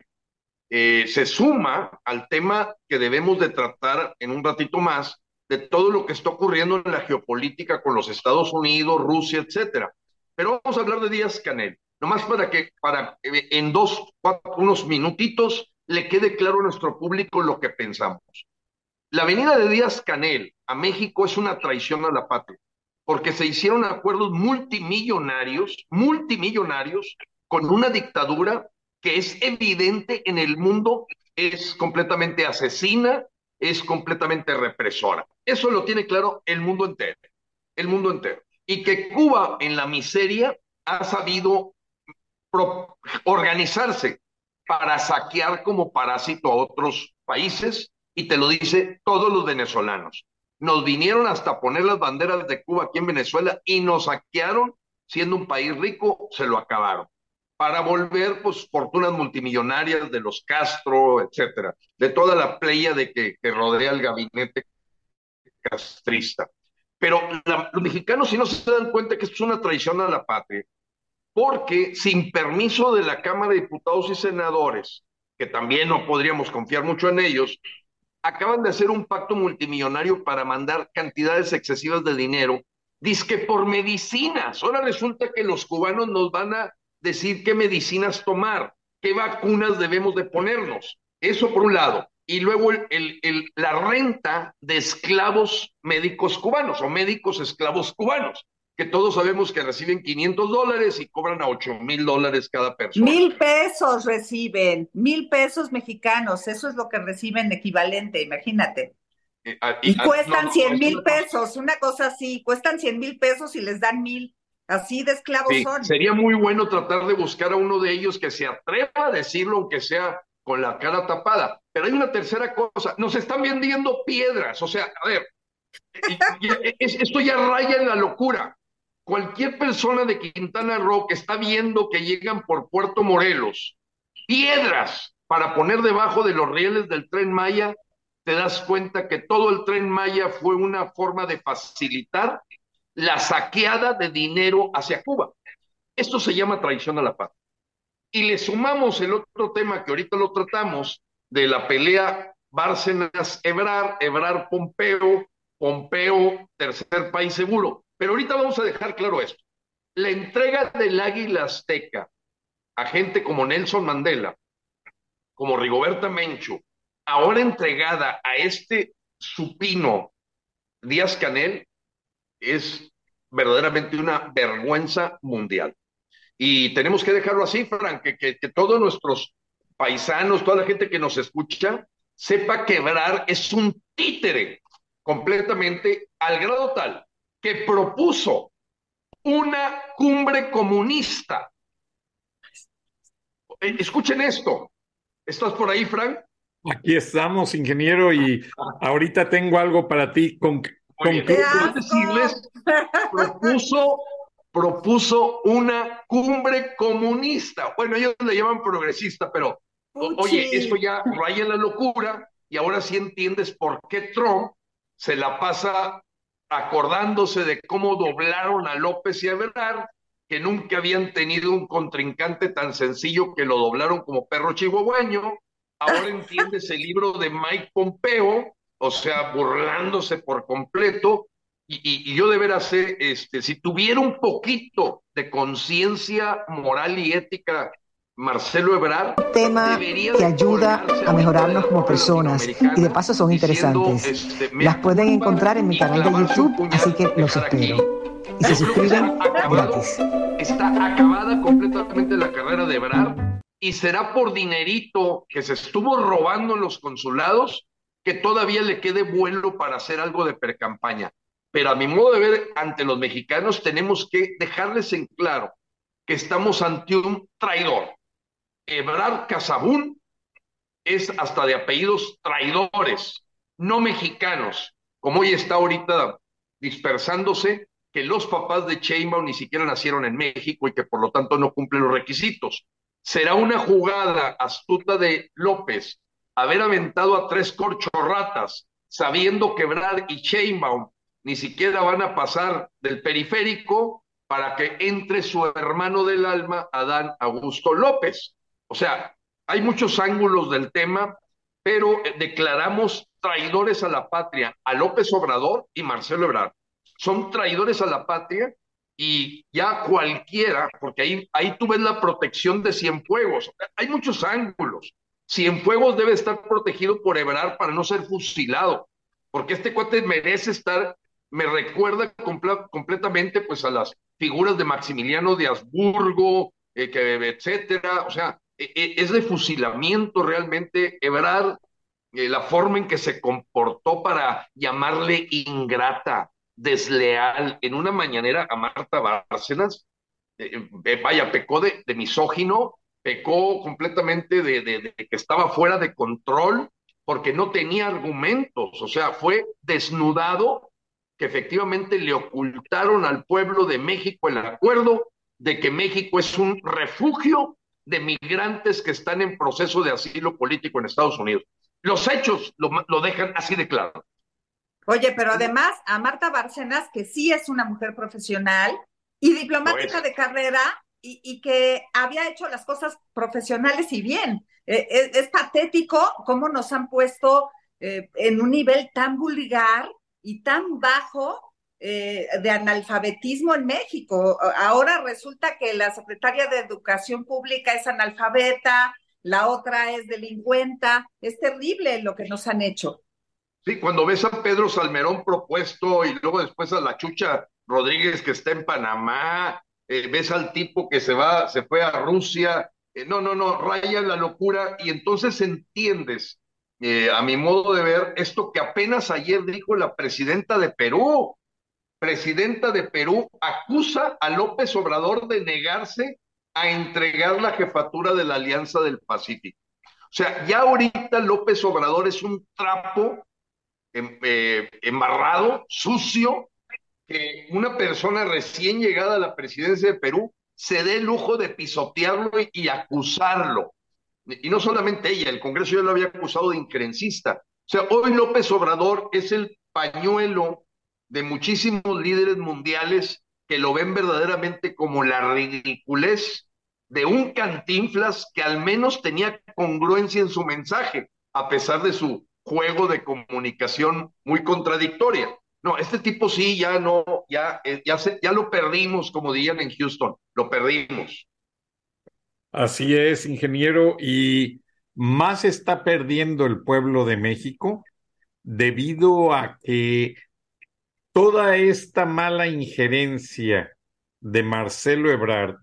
Eh, se suma al tema que debemos de tratar en un ratito más de todo lo que está ocurriendo en la geopolítica con los Estados Unidos, Rusia, etcétera. Pero vamos a hablar de Díaz Canel, nomás para que para eh, en dos, cuatro, unos minutitos le quede claro a nuestro público lo que pensamos. La venida de Díaz Canel a México es una traición a la patria, porque se hicieron acuerdos multimillonarios, multimillonarios, con una dictadura que es evidente en el mundo, es completamente asesina, es completamente represora. Eso lo tiene claro el mundo entero, el mundo entero. Y que Cuba en la miseria ha sabido organizarse para saquear como parásito a otros países, y te lo dice todos los venezolanos. Nos vinieron hasta poner las banderas de Cuba aquí en Venezuela y nos saquearon, siendo un país rico, se lo acabaron para volver pues fortunas multimillonarias de los Castro, etcétera, de toda la playa de que, que rodea el gabinete castrista. Pero los mexicanos si no se dan cuenta que esto es una traición a la patria, porque sin permiso de la Cámara de Diputados y Senadores, que también no podríamos confiar mucho en ellos, acaban de hacer un pacto multimillonario para mandar cantidades excesivas de dinero, que por medicinas. Ahora resulta que los cubanos nos van a decir qué medicinas tomar, qué vacunas debemos de ponernos. Eso por un lado. Y luego el, el, la renta de esclavos médicos cubanos o médicos esclavos cubanos, que todos sabemos que reciben 500 dólares y cobran a 8 mil dólares cada persona. Mil pesos reciben, mil pesos mexicanos, eso es lo que reciben equivalente, imagínate. Eh, ah, y, ah, cuestan 100 mil pesos, una cosa así, cuestan 100 mil pesos y les dan mil. Así de esclavos son. Sería muy bueno tratar de buscar a uno de ellos que se atreva a decirlo, aunque sea con la cara tapada. Pero hay una tercera cosa, nos están vendiendo piedras, o sea, a ver, esto ya raya en la locura. Cualquier persona de Quintana Roo que está viendo que llegan por Puerto Morelos piedras para poner debajo de los rieles del tren Maya, te das cuenta que todo el tren Maya fue una forma de facilitar la saqueada de dinero hacia Cuba. Esto se llama traición a la paz. Y le sumamos el otro tema que ahorita lo tratamos, de la pelea Bárcenas-Ebrar, Ebrar-Pompeo, Pompeo, tercer país seguro. Pero ahorita vamos a dejar claro esto. La entrega del águila azteca a gente como Nelson Mandela, como Rigoberta Menchu, ahora entregada a este supino Díaz Canel, es verdaderamente una vergüenza mundial. Y tenemos que dejarlo así, Frank, que, todos nuestros paisanos, toda la gente que nos escucha, sepa quebrar es un títere completamente al grado tal que propuso una cumbre comunista. Eh, escuchen esto. ¿Estás por ahí, Frank? Aquí estamos, ingeniero, y ahorita tengo algo para ti. Con, decirles, propuso, propuso una cumbre comunista. Bueno, ellos le llaman progresista, pero oye, esto ya raya la locura y ahora sí entiendes por qué Trump se la pasa acordándose de cómo doblaron a López y a Ebrard, que nunca habían tenido un contrincante tan sencillo que lo doblaron como perro chihuahueño. Ahora entiendes el libro de Mike Pompeo, o sea, burlándose por completo. Y, yo de veras, este, si tuviera un poquito de conciencia moral y ética Marcelo Ebrard. Tema que ayuda a mejorarnos como personas y de paso son interesantes. Este, Las pueden encontrar en mi canal de YouTube, así que los espero. Y se suscriben gratis. Está acabada completamente la carrera de Ebrard y será por dinerito que se estuvo robando en los consulados que todavía le quede vuelo para hacer algo de percampaña. Pero a mi modo de ver, ante los mexicanos tenemos que dejarles en claro que estamos ante un traidor Ebrard Casabún es hasta de apellidos traidores, no mexicanos, como hoy está ahorita dispersándose, que los papás de Sheinbaum ni siquiera nacieron en México y que por lo tanto no cumplen los requisitos. Será una jugada astuta de López haber aventado a tres corchorratas, sabiendo que Ebrard y Sheinbaum ni siquiera van a pasar del periférico para que entre su hermano del alma, Adán Augusto López. O sea, hay muchos ángulos del tema, pero eh, declaramos traidores a la patria a López Obrador y Marcelo Ebrard. Son traidores a la patria y ya cualquiera, porque ahí, ahí tú ves la protección de Cienfuegos. Hay muchos ángulos. Cienfuegos debe estar protegido por Ebrard para no ser fusilado, porque este cuate merece estar, me recuerda completamente pues a las figuras de Maximiliano de Habsburgo, eh, etcétera. O sea, e, e, es de fusilamiento realmente Ebrard, eh, la forma en que se comportó para llamarle ingrata, desleal, en una mañanera a Marta Bárcenas, eh, vaya, pecó de, misógino, pecó completamente de, de, que estaba fuera de control porque no tenía argumentos, o sea, fue desnudado que efectivamente le ocultaron al pueblo de México el acuerdo de que México es un refugio de migrantes que están en proceso de asilo político en Estados Unidos. Los hechos lo, dejan así de claro. Oye, pero además a Marta Bárcenas, que sí es una mujer profesional y diplomática de carrera y, que había hecho las cosas profesionales y bien. Eh, es, patético cómo nos han puesto eh, en un nivel tan vulgar y tan bajo eh, de analfabetismo en México. Ahora resulta que la secretaria de Educación Pública es analfabeta, la otra es delincuenta. Es terrible lo que nos han hecho. Sí, cuando ves a Pedro Salmerón propuesto y luego después a la Chucha Rodríguez que está en Panamá, eh, ves al tipo que se va, se fue a Rusia, eh, no, no, no, raya la locura y entonces entiendes, a mi modo de ver, esto que apenas ayer dijo la presidenta de Perú, presidenta de Perú acusa a López Obrador de negarse a entregar la jefatura de la Alianza del Pacífico. O sea, ya ahorita López Obrador es un trapo em, eh, embarrado, sucio, una persona recién llegada a la presidencia de Perú se dé el lujo de pisotearlo y, acusarlo. Y no solamente ella, el Congreso ya lo había acusado de increncista. O sea, hoy López Obrador es el pañuelo de muchísimos líderes mundiales que lo ven verdaderamente como la ridiculez de un cantinflas que al menos tenía congruencia en su mensaje, a pesar de su juego de comunicación muy contradictoria. No, este tipo sí, ya no, ya, eh, ya, ya lo perdimos, como dirían en Houston, lo perdimos. Así es, ingeniero, y más está perdiendo el pueblo de México debido a que toda esta mala injerencia de Marcelo Ebrard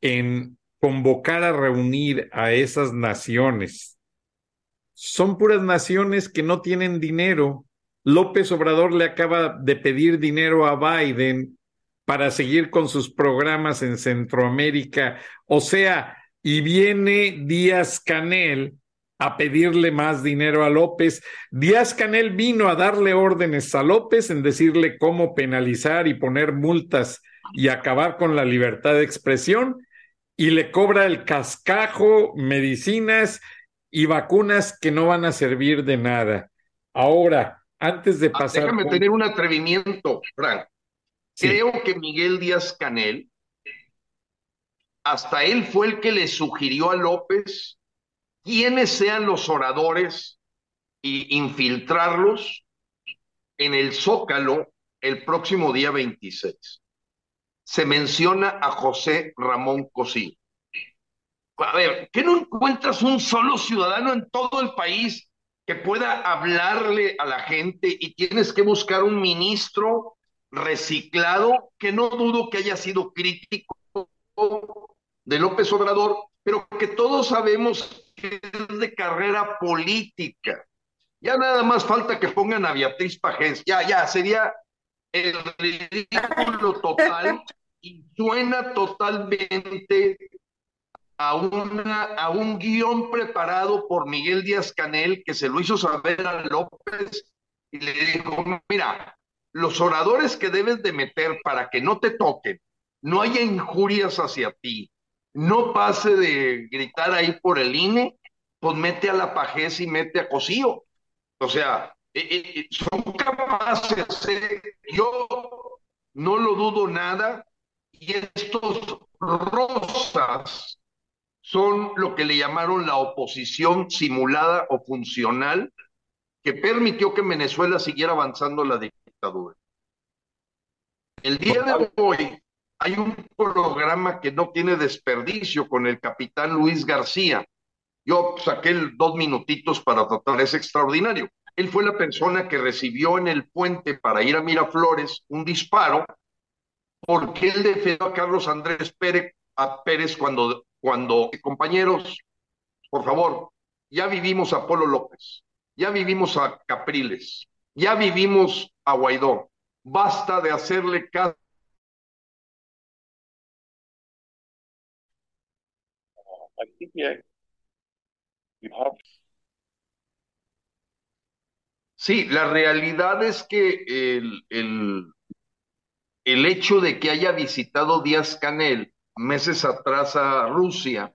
en convocar a reunir a esas naciones, son puras naciones que no tienen dinero. López Obrador le acaba de pedir dinero a Biden para seguir con sus programas en Centroamérica. O sea, y viene Díaz Canel a pedirle más dinero a López. Díaz Canel vino a darle órdenes a López en decirle cómo penalizar y poner multas y acabar con la libertad de expresión y le cobra el cascajo, medicinas y vacunas que no van a servir de nada. Ahora, Antes de pasar. Déjame tener un atrevimiento, Frank. Creo que Miguel Díaz Canel, hasta él fue el que le sugirió a López quiénes sean los oradores y infiltrarlos en el Zócalo el próximo día 26. Se menciona a José Ramón Cosío. A ver, ¿qué no encuentras un solo ciudadano en todo el país que pueda hablarle a la gente y tienes que buscar un ministro reciclado que no dudo que haya sido crítico de López Obrador, pero que todos sabemos que es de carrera política. Ya nada más falta que pongan a Beatriz Pajés. Ya, ya, sería el ridículo total y suena totalmente a, una, a un guion preparado por Miguel Díaz Canel que se lo hizo saber a López y le dijo, mira, los oradores que debes de meter para que no te toquen, no haya injurias hacia ti, no pase de gritar ahí por el INE, pues mete a la Pajés y mete a Cosío. O sea, eh, eh, son capaces, yo no lo dudo nada, y estos rosas son lo que le llamaron la oposición simulada o funcional que permitió que Venezuela siguiera avanzando la dictadura. El día de hoy hay un programa que no tiene desperdicio con el capitán Luis García. Yo saqué dos minutitos para tratar, es extraordinario. Él fue la persona que recibió en el puente para ir a Miraflores un disparo porque él defendió a Carlos Andrés Pérez, a Pérez cuando, cuando, compañeros, por favor, ya vivimos a Polo López, ya vivimos a Capriles, ya vivimos a Guaidó. Basta de hacerle caso. Sí, la realidad es que el, el, el hecho de que haya visitado Díaz Canel meses atrás a Rusia,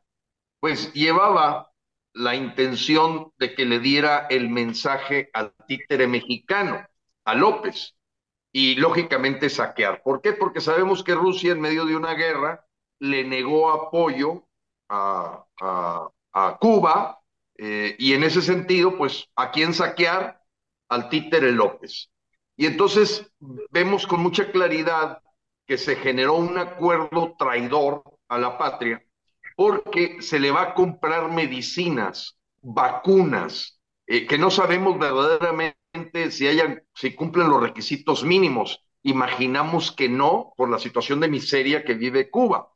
pues llevaba la intención de que le diera el mensaje al títere mexicano, a López, y lógicamente saquear. ¿Por qué? Porque sabemos que Rusia en medio de una guerra le negó apoyo a, Cuba, eh, y en ese sentido, pues, ¿a quién saquear? Al títere López. Y entonces vemos con mucha claridad que se generó un acuerdo traidor a la patria porque se le va a comprar medicinas, vacunas, eh, que no sabemos verdaderamente si, hayan, si cumplen los requisitos mínimos. Imaginamos que no, por la situación de miseria que vive Cuba.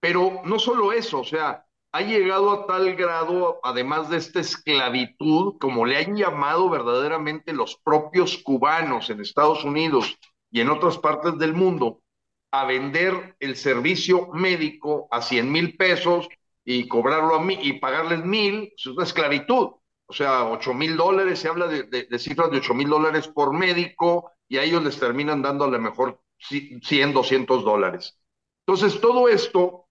Pero no solo eso, o sea, ha llegado a tal grado, además de esta esclavitud, como le han llamado verdaderamente los propios cubanos en Estados Unidos y en otras partes del mundo, a vender el servicio médico a 100 mil pesos y cobrarlo a mí y pagarles mil, es una esclavitud. O sea, 8 mil dólares, se habla de, cifras de 8 mil dólares por médico y a ellos les terminan dando a lo mejor 100, 200 dólares. Entonces, todo esto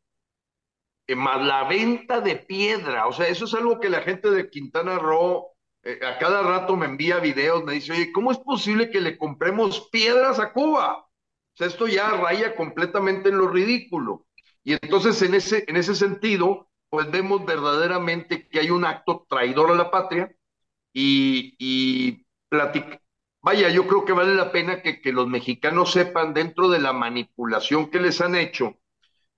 eh, más la venta de piedra, o sea, eso es algo que la gente de Quintana Roo eh, a cada rato me envía videos, me dice, oye, ¿cómo es posible que le compremos piedras a Cuba? O sea, esto ya raya completamente en lo ridículo. Y entonces en ese, en ese sentido, pues vemos verdaderamente que hay un acto traidor a la patria y, y Vaya, yo creo que vale la pena que, que los mexicanos sepan dentro de la manipulación que les han hecho,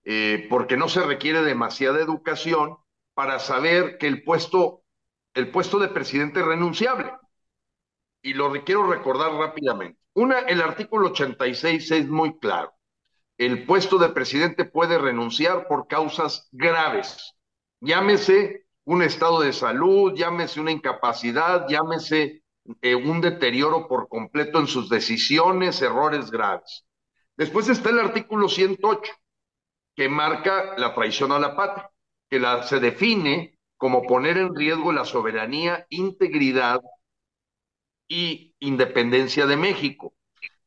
eh, porque no se requiere demasiada educación para saber que el puesto, el puesto de presidente es renunciable. Y lo quiero recordar rápidamente. Una, el artículo 86 es muy claro. El puesto de presidente puede renunciar por causas graves. Llámese un estado de salud, llámese una incapacidad, llámese eh, un deterioro por completo en sus decisiones, errores graves. Después está el artículo 108 que marca la traición a la patria, que la, se define como poner en riesgo la soberanía, integridad y independencia de México.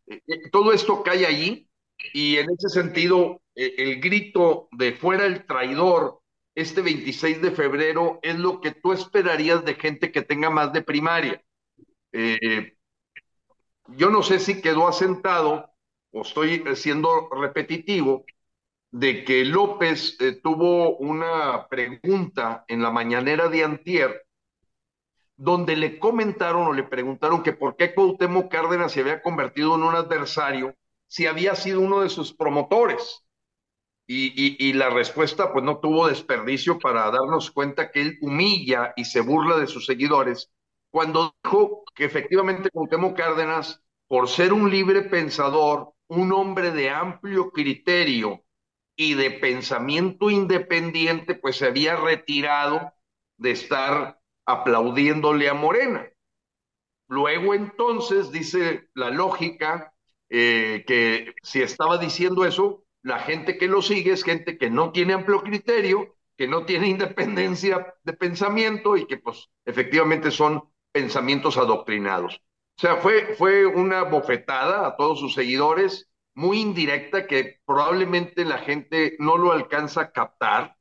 Eh, eh, todo esto cae allí y en ese sentido eh, el grito de fuera el traidor este 26 de febrero es lo que tú esperarías de gente que tenga más de primaria. yo no sé si quedó asentado o estoy siendo repetitivo de que López tuvo una pregunta en la mañanera de Antier donde le comentaron o le preguntaron que por qué Cuauhtémoc Cárdenas se había convertido en un adversario si había sido uno de sus promotores. Y, la respuesta pues no tuvo desperdicio para darnos cuenta que él humilla y se burla de sus seguidores cuando dijo que efectivamente Cuauhtémoc Cárdenas, por ser un libre pensador, un hombre de amplio criterio y de pensamiento independiente, pues se había retirado de estar aplaudiéndole a Morena. Luego entonces dice la lógica eh, que si estaba diciendo eso, la gente que lo sigue es gente que no tiene amplio criterio, que no tiene independencia de pensamiento y que pues efectivamente son pensamientos adoctrinados. O sea, fue, fue una bofetada a todos sus seguidores, muy indirecta, que probablemente la gente no lo alcanza a captar,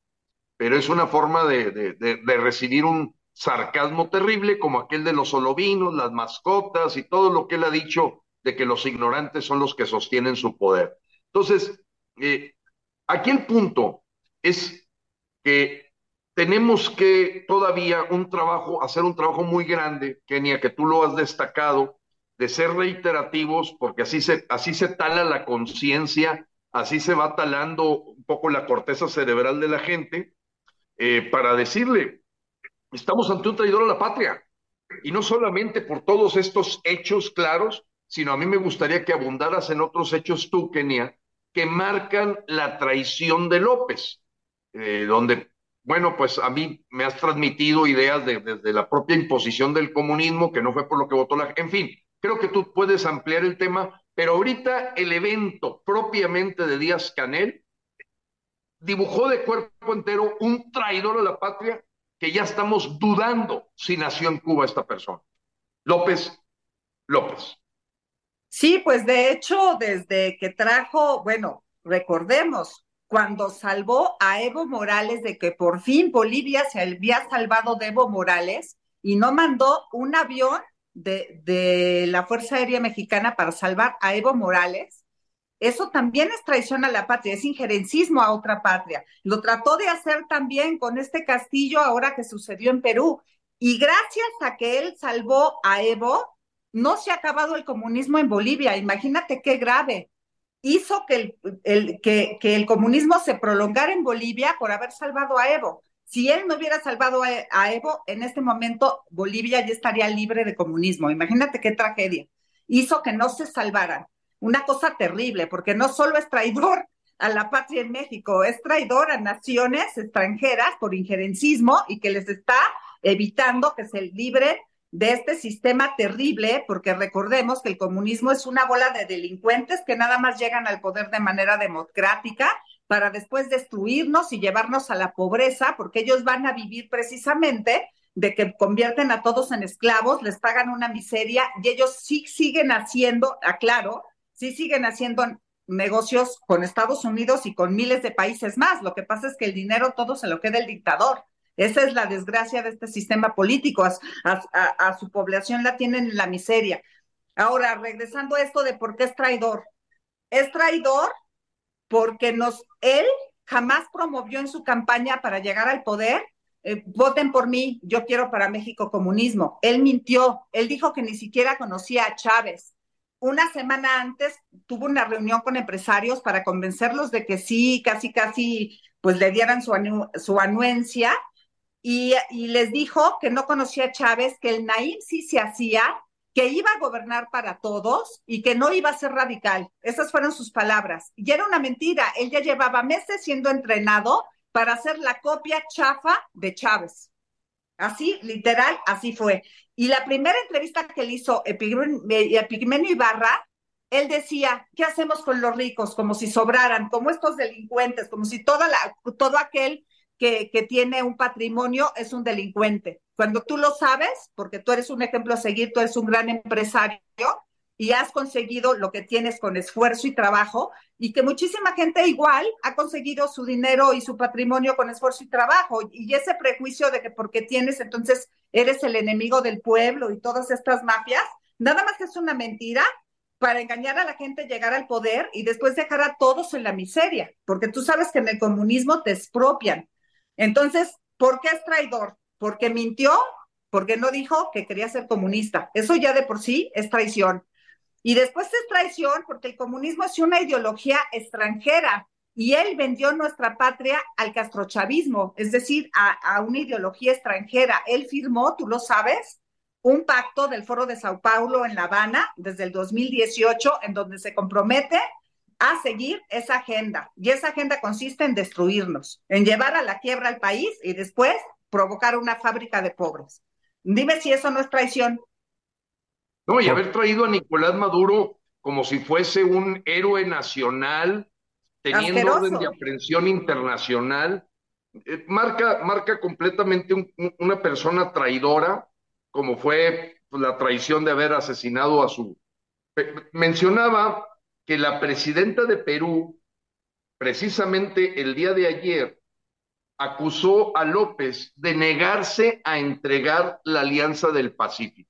pero es una forma de, de recibir un sarcasmo terrible como aquel de los olovinos, las mascotas y todo lo que él ha dicho de que los ignorantes son los que sostienen su poder. Entonces, eh, aquí el punto es que tenemos que todavía un trabajo, hacer un trabajo muy grande, Kenia, que tú lo has destacado, de ser reiterativos, porque así se, así se tala la conciencia, así se va talando un poco la corteza cerebral de la gente, eh, para decirle, estamos ante un traidor a la patria. Y no solamente por todos estos hechos claros, sino a mí me gustaría que abundaras en otros hechos tú, Kenia, que marcan la traición de López, eh, donde, bueno, pues a mí me has transmitido ideas desde la propia imposición del comunismo, que no fue por lo que votó la... En fin, creo que tú puedes ampliar el tema, pero ahorita el evento propiamente de Díaz Canel dibujó de cuerpo entero un traidor a la patria que ya estamos dudando si nació en Cuba esta persona. López, López. Sí, pues de hecho, desde que trajo, bueno, recordemos, cuando salvó a Evo Morales de que por fin Bolivia se había salvado de Evo Morales y no mandó un avión de, de la Fuerza Aérea Mexicana para salvar a Evo Morales, eso también es traición a la patria, es injerencismo a otra patria. Lo trató de hacer también con este castillo ahora que sucedió en Perú. Y gracias a que él salvó a Evo, no se ha acabado el comunismo en Bolivia. Imagínate qué grave. Hizo que el, que, el comunismo se prolongara en Bolivia por haber salvado a Evo. Si él no hubiera salvado a Evo, en este momento Bolivia ya estaría libre de comunismo. Imagínate qué tragedia. Hizo que no se salvaran una cosa terrible, porque no solo es traidor a la patria en México, es traidor a naciones extranjeras por injerencismo y que les está evitando que se libre de este sistema terrible, porque recordemos que el comunismo es una bola de delincuentes que nada más llegan al poder de manera democrática para después destruirnos y llevarnos a la pobreza, porque ellos van a vivir precisamente de que convierten a todos en esclavos, les pagan una miseria y ellos sí siguen haciendo, aclaro, sí siguen haciendo negocios con Estados Unidos y con miles de países más. Lo que pasa es que el dinero todo se lo queda el dictador. Esa es la desgracia de este sistema político. A, su población la tienen en la miseria. Ahora, regresando a esto de por qué es traidor. Es traidor porque nos, él jamás promovió en su campaña para llegar al poder eh, voten por mí, yo quiero para México comunismo. Él mintió, él dijo que ni siquiera conocía a Chávez, una semana antes tuvo una reunión con empresarios para convencerlos de que sí, casi, casi, pues le dieran su, su anuencia y, les dijo que no conocía a Chávez, que el Naim sí se hacía, que iba a gobernar para todos y que no iba a ser radical. Esas fueron sus palabras. Y era una mentira. Él ya llevaba meses siendo entrenado para hacer la copia chafa de Chávez. Así, literal, así fue. Y la primera entrevista que le hizo Epigmenio Ibarra, él decía, ¿qué hacemos con los ricos? Como si sobraran, como estos delincuentes, como si toda la, todo aquel que, que tiene un patrimonio es un delincuente. Cuando tú lo sabes, porque tú eres un ejemplo a seguir, tú eres un gran empresario, y has conseguido lo que tienes con esfuerzo y trabajo y que muchísima gente igual ha conseguido su dinero y su patrimonio con esfuerzo y trabajo y ese prejuicio de que porque tienes entonces eres el enemigo del pueblo y todas estas mafias, nada más que es una mentira para engañar a la gente, llegar al poder y después dejar a todos en la miseria, porque tú sabes que en el comunismo te expropian. Entonces, ¿por qué es traidor? Porque mintió, porque no dijo que quería ser comunista. Eso ya de por sí es traición. Y después es traición porque el comunismo es una ideología extranjera y él vendió nuestra patria al castrochavismo, es decir, a, a una ideología extranjera. Él firmó, tú lo sabes, un pacto del Foro de Sao Paulo en La Habana desde el 2018 en donde se compromete a seguir esa agenda. Y esa agenda consiste en destruirnos, en llevar a la quiebra al país y después provocar una fábrica de pobres. Dime si eso no es traición. No, y haber traído a Nicolás Maduro como si fuese un héroe nacional, teniendo Asqueroso. orden de aprehensión internacional, eh, marca, marca completamente un- un- una persona traidora, como fue pues, la traición de haber asesinado a su... Mencionaba que la presidenta de Perú, precisamente el día de ayer, acusó a López de negarse a entregar la Alianza del Pacífico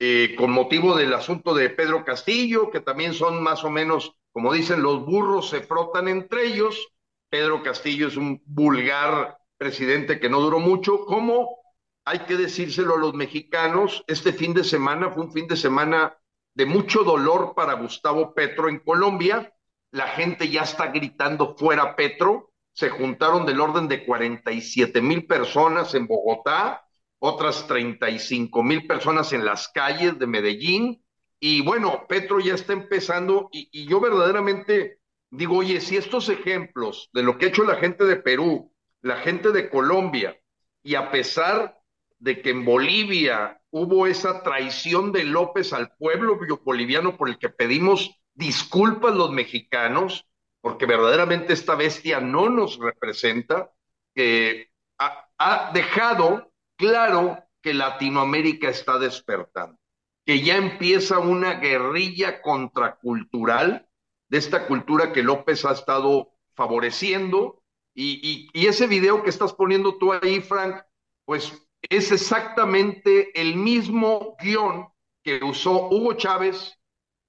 eh, con motivo del asunto de Pedro Castillo, que también son más o menos, como dicen, los burros se frotan entre ellos. Pedro Castillo es un vulgar presidente que no duró mucho. ¿Cómo? Hay que decírselo a los mexicanos, este fin de semana fue un fin de semana de mucho dolor para Gustavo Petro en Colombia. La gente ya está gritando fuera Petro. Se juntaron del orden de 47 mil personas en Bogotá otras 35 mil personas en las calles de Medellín. Y bueno, Petro ya está empezando y, yo verdaderamente digo, oye, si estos ejemplos de lo que ha hecho la gente de Perú, la gente de Colombia, y a pesar de que en Bolivia hubo esa traición de López al pueblo boliviano por el que pedimos disculpas los mexicanos, porque verdaderamente esta bestia no nos representa, que ha, ha dejado claro que Latinoamérica está despertando, que ya empieza una guerrilla contracultural de esta cultura que López ha estado favoreciendo. Y, ese video que estás poniendo tú ahí, Frank, pues es exactamente el mismo guion que usó Hugo Chávez,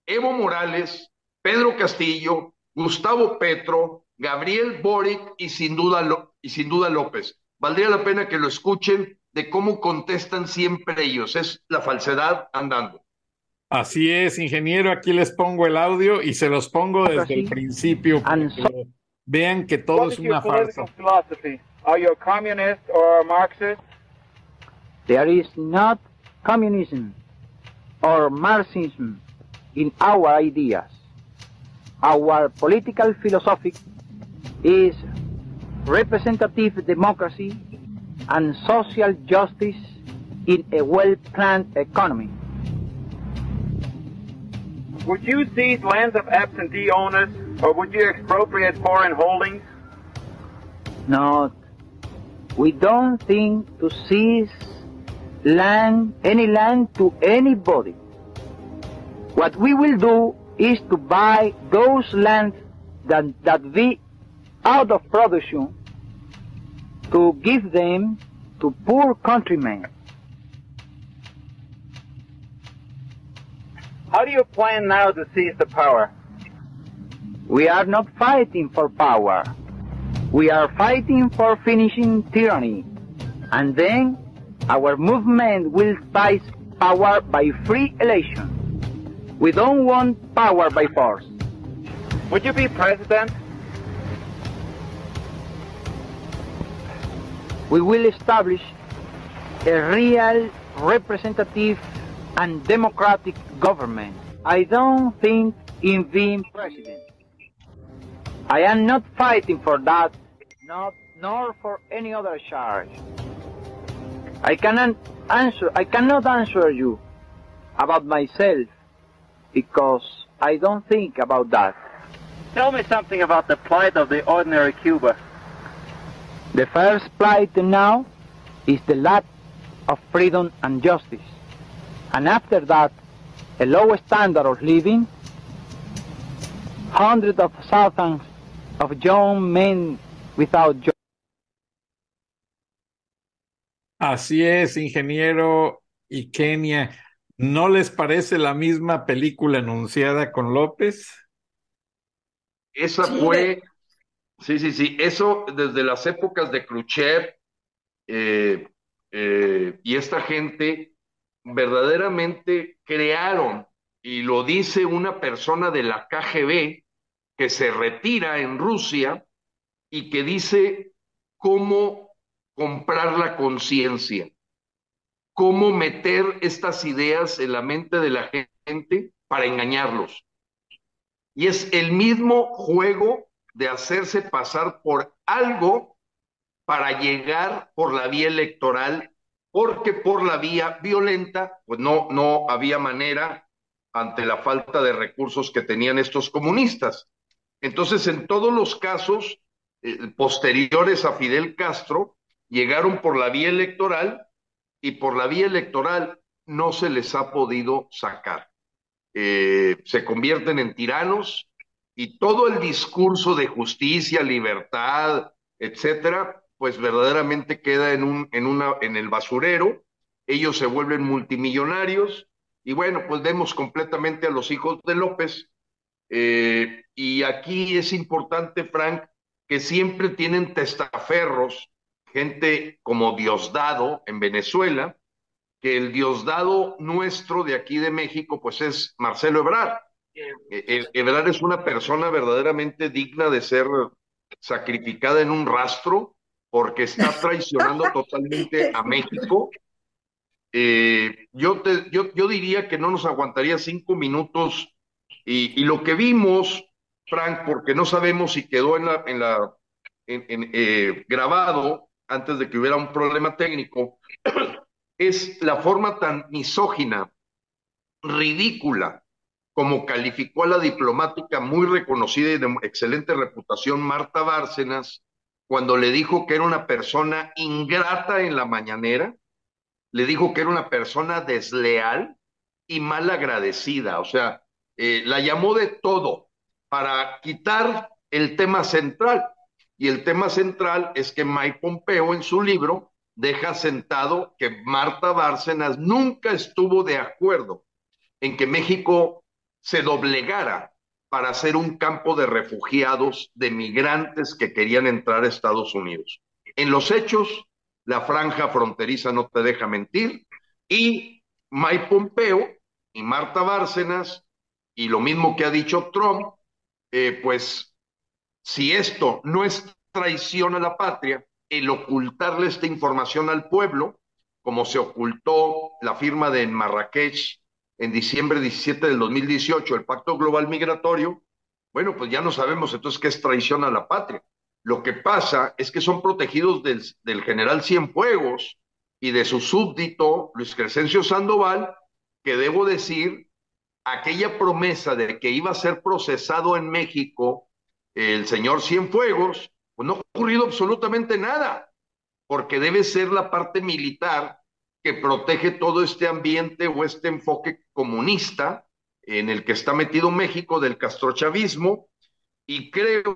Evo Morales, Pedro Castillo, Gustavo Petro, Gabriel Boric y sin duda, y sin duda López. Valdría la pena que lo escuchen de cómo contestan siempre ellos. Es la falsedad andando. Así es, ingeniero. Aquí les pongo el audio y se los pongo desde el principio para que lo vean que todo es una farsa. Are you a communist or a Marxist? There is not communism or Marxism in our ideas. Our political philosophy is representative democracy and social justice in a well-planned economy. Would you seize lands of absentee owners or would you expropriate foreign holdings? No, we don't think to seize land, any land to anybody. What we will do is to buy those lands that, that be out of production to give them to poor countrymen. How do you plan now to seize the power? We are not fighting for power. We are fighting for finishing tyranny. And then our movement will seize power by free election. We don't want power by force. Would you be president? We will establish a real representative and democratic government. I don't think in being president. I am not fighting for that, not nor for any other charge. I cannot answer I cannot answer you about myself because I don't think about that. Tell me something about the plight of the ordinary Cuba. The first plight now is the lack of freedom and justice. And after that, a low standard of living, hundreds of thousands of young men without jobs. Así es, ingeniero y Kenia. ¿No les parece la misma película anunciada con López? Esa fue, sí, sí, sí, eso desde las épocas de Khrushchev eh, eh, y esta gente verdaderamente crearon, y lo dice una persona de la KGB que se retira en Rusia y que dice cómo comprar la conciencia cómo meter estas ideas en la mente de la gente para engañarlos. Y es el mismo juego de hacerse pasar por algo para llegar por la vía electoral, porque por la vía violenta, pues no, no había manera ante la falta de recursos que tenían estos comunistas. Entonces, en todos los casos eh, posteriores a Fidel Castro, llegaron por la vía electoral y por la vía electoral no se les ha podido sacar. Eh, se convierten en tiranos y todo el discurso de justicia, libertad, etcétera, pues verdaderamente queda en, un, en, una, en el basurero. Ellos se vuelven multimillonarios y bueno, pues vemos completamente a los hijos de López. Eh, y aquí es importante, Frank, que siempre tienen testaferros gente como Diosdado en Venezuela, que el Diosdado nuestro de aquí de México, pues es Marcelo Ebrard. Eh, Ebrard es una persona verdaderamente digna de ser sacrificada en un rastro porque está traicionando totalmente a México. Eh, yo, te, yo, yo, diría que no nos aguantaría cinco minutos y, y, lo que vimos, Frank, porque no sabemos si quedó en la, en la en, en, eh, grabado, antes de que hubiera un problema técnico, es la forma tan misógina, ridícula, como calificó a la diplomática muy reconocida y de excelente reputación Marta Bárcenas, cuando le dijo que era una persona ingrata en la mañanera, le dijo que era una persona desleal y mal agradecida, o sea, eh, la llamó de todo para quitar el tema central, y el tema central es que Mike Pompeo en su libro deja sentado que Marta Bárcenas nunca estuvo de acuerdo en que México se doblegara para ser un campo de refugiados, de migrantes que querían entrar a Estados Unidos. En los hechos, la franja fronteriza no te deja mentir y Mike Pompeo y Marta Bárcenas, y lo mismo que ha dicho Trump, eh, pues si esto no es traición a la patria, el ocultarle esta información al pueblo, como se ocultó la firma de Marrakech en diciembre 17 del 2018, el Pacto Global Migratorio, bueno, pues ya no sabemos entonces qué es traición a la patria. Lo que pasa es que son protegidos del, general Cienfuegos y de su súbdito Luis Crescencio Sandoval, que debo decir, aquella promesa de que iba a ser procesado en México el señor Cienfuegos, pues no ha ocurrido absolutamente nada, porque debe ser la parte militar que protege todo este ambiente o este enfoque comunista en el que está metido México del castrochavismo, y creo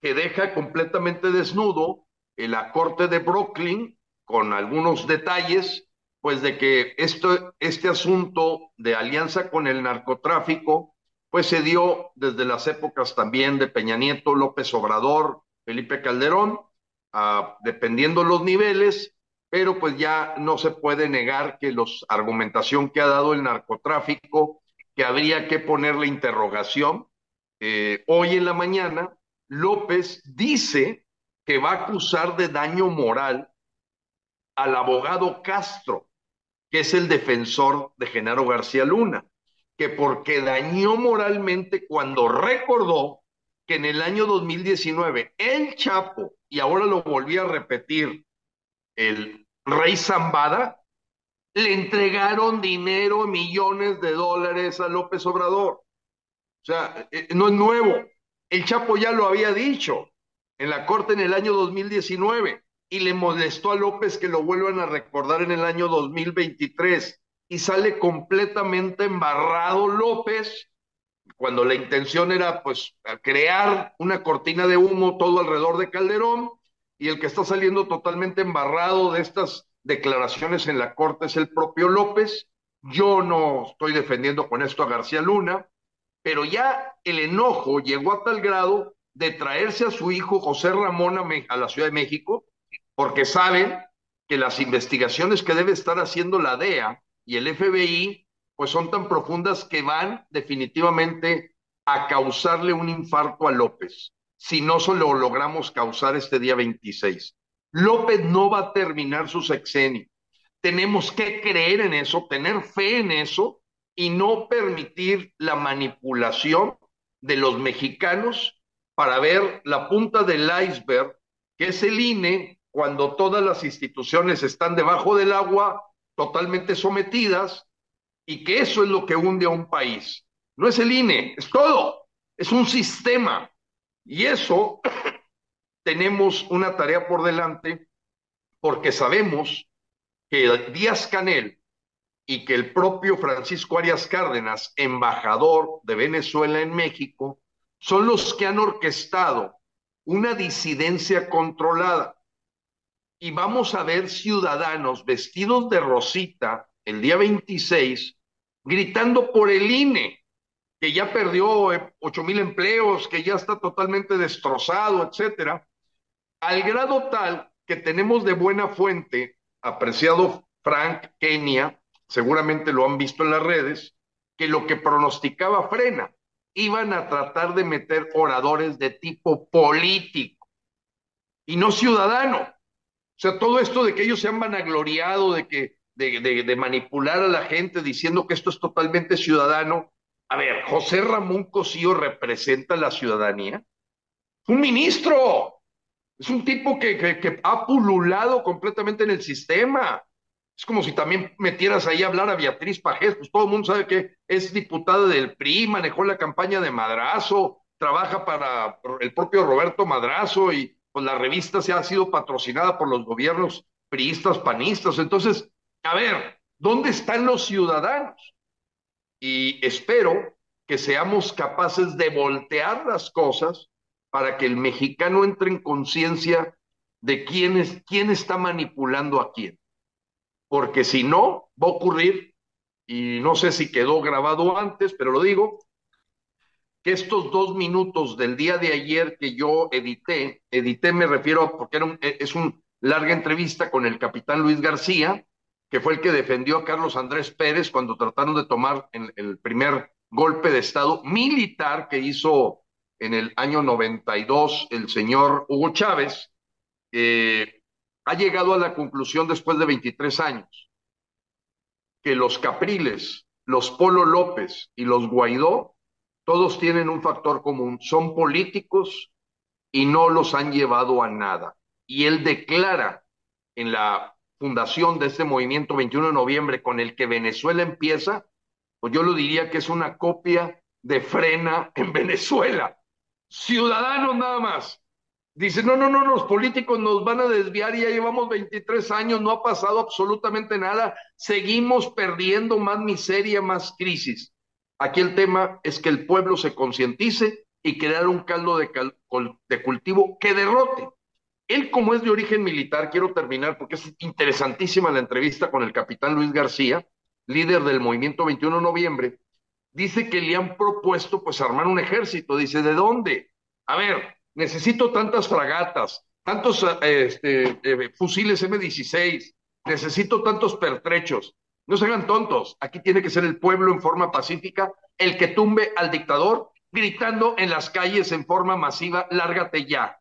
que deja completamente desnudo la corte de Brooklyn con algunos detalles, pues de que este asunto de alianza con el narcotráfico pues se dio desde las épocas también de Peña Nieto, López Obrador, Felipe Calderón, uh, dependiendo los niveles, pero pues ya no se puede negar que la argumentación que ha dado el narcotráfico, que habría que ponerle interrogación. Eh, hoy en la mañana, López dice que va a acusar de daño moral al abogado Castro, que es el defensor de Genaro García Luna que porque dañó moralmente cuando recordó que en el año 2019 el Chapo, y ahora lo volví a repetir, el rey Zambada, le entregaron dinero, millones de dólares a López Obrador. O sea, eh, no es nuevo. El Chapo ya lo había dicho en la corte en el año 2019 y le molestó a López que lo vuelvan a recordar en el año 2023 y sale completamente embarrado López, cuando la intención era pues crear una cortina de humo todo alrededor de Calderón, y el que está saliendo totalmente embarrado de estas declaraciones en la corte es el propio López, Yo no estoy defendiendo con esto a García Luna, pero ya el enojo llegó a tal grado de traerse a su hijo José Ramón a, la Ciudad de México, porque saben que las investigaciones que debe estar haciendo la DEA y el FBI, pues son tan profundas que van definitivamente a causarle un infarto a López, si no solo logramos causar este día 26. López no va a terminar su sexenio. Tenemos que creer en eso, tener fe en eso y no permitir la manipulación de los mexicanos para ver la punta del iceberg, que es el INE, cuando todas las instituciones están debajo del agua, totalmente sometidas, y que eso es lo que hunde a un país. No es el INE, es todo, es un sistema. Y eso tenemos una tarea por delante porque sabemos que Díaz Canel y que el propio Francisco Arias Cárdenas, embajador de Venezuela en México, son los que han orquestado una disidencia controlada. Y vamos a ver ciudadanos vestidos de rosita el día 26 gritando por el INE, que ya perdió ocho mil empleos, que ya está totalmente destrozado, etcétera, al grado tal que tenemos de buena fuente, apreciado Frank Kenia, seguramente lo han visto en las redes, que lo que pronosticaba frena, iban a tratar de meter oradores de tipo político y no ciudadano. O sea, todo esto de que ellos se han vanagloriado, de que de, de manipular a la gente diciendo que esto es totalmente ciudadano, a ver, José Ramón Cosío representa la ciudadanía. Un ministro. Es un tipo que, que, ha pululado completamente en el sistema. Es como si también metieras ahí a hablar a Beatriz Pajés, pues todo el mundo sabe que es diputada del PRI, manejó la campaña de Madrazo, trabaja para el propio Roberto Madrazo y pues la revista se ha sido patrocinada por los gobiernos priistas, panistas. Entonces, a ver, ¿dónde están los ciudadanos? Y espero que seamos capaces de voltear las cosas para que el mexicano entre en conciencia de quién, es, quién está manipulando a quién. Porque si no, va a ocurrir, y no sé si quedó grabado antes, pero lo digo, que estos dos minutos del día de ayer que yo edité, edité me refiero porque era es una larga entrevista con el capitán Luis García, que fue el que defendió a Carlos Andrés Pérez cuando trataron de tomar el primer golpe de Estado militar que hizo en el año 92 el señor Hugo Chávez, eh, ha llegado a la conclusión después de 23 años que los Capriles, los Polo López y los Guaidó, todos tienen un factor común, son políticos y no los han llevado a nada. Y él declara en la fundación de este movimiento 21 de noviembre con el que Venezuela empieza, pues yo lo diría que es una copia de frena en Venezuela. Ciudadanos nada más. Dice, no, no, no, los políticos nos van a desviar y ya llevamos 23 años, no ha pasado absolutamente nada, seguimos perdiendo más miseria, más crisis. Aquí el tema es que el pueblo se concientice y crear un caldo de, de cultivo que derrote él, como es de origen militar, quiero terminar porque es interesantísima la entrevista con el capitán Luis García, líder del movimiento 21 de noviembre, dice que le han propuesto pues armar un ejército. Dice, ¿de dónde? A ver, necesito tantas fragatas, tantos este, eh, fusiles M16, necesito tantos pertrechos. No se hagan tontos, aquí tiene que ser el pueblo en forma pacífica el que tumbe al dictador gritando en las calles en forma masiva, lárgate ya.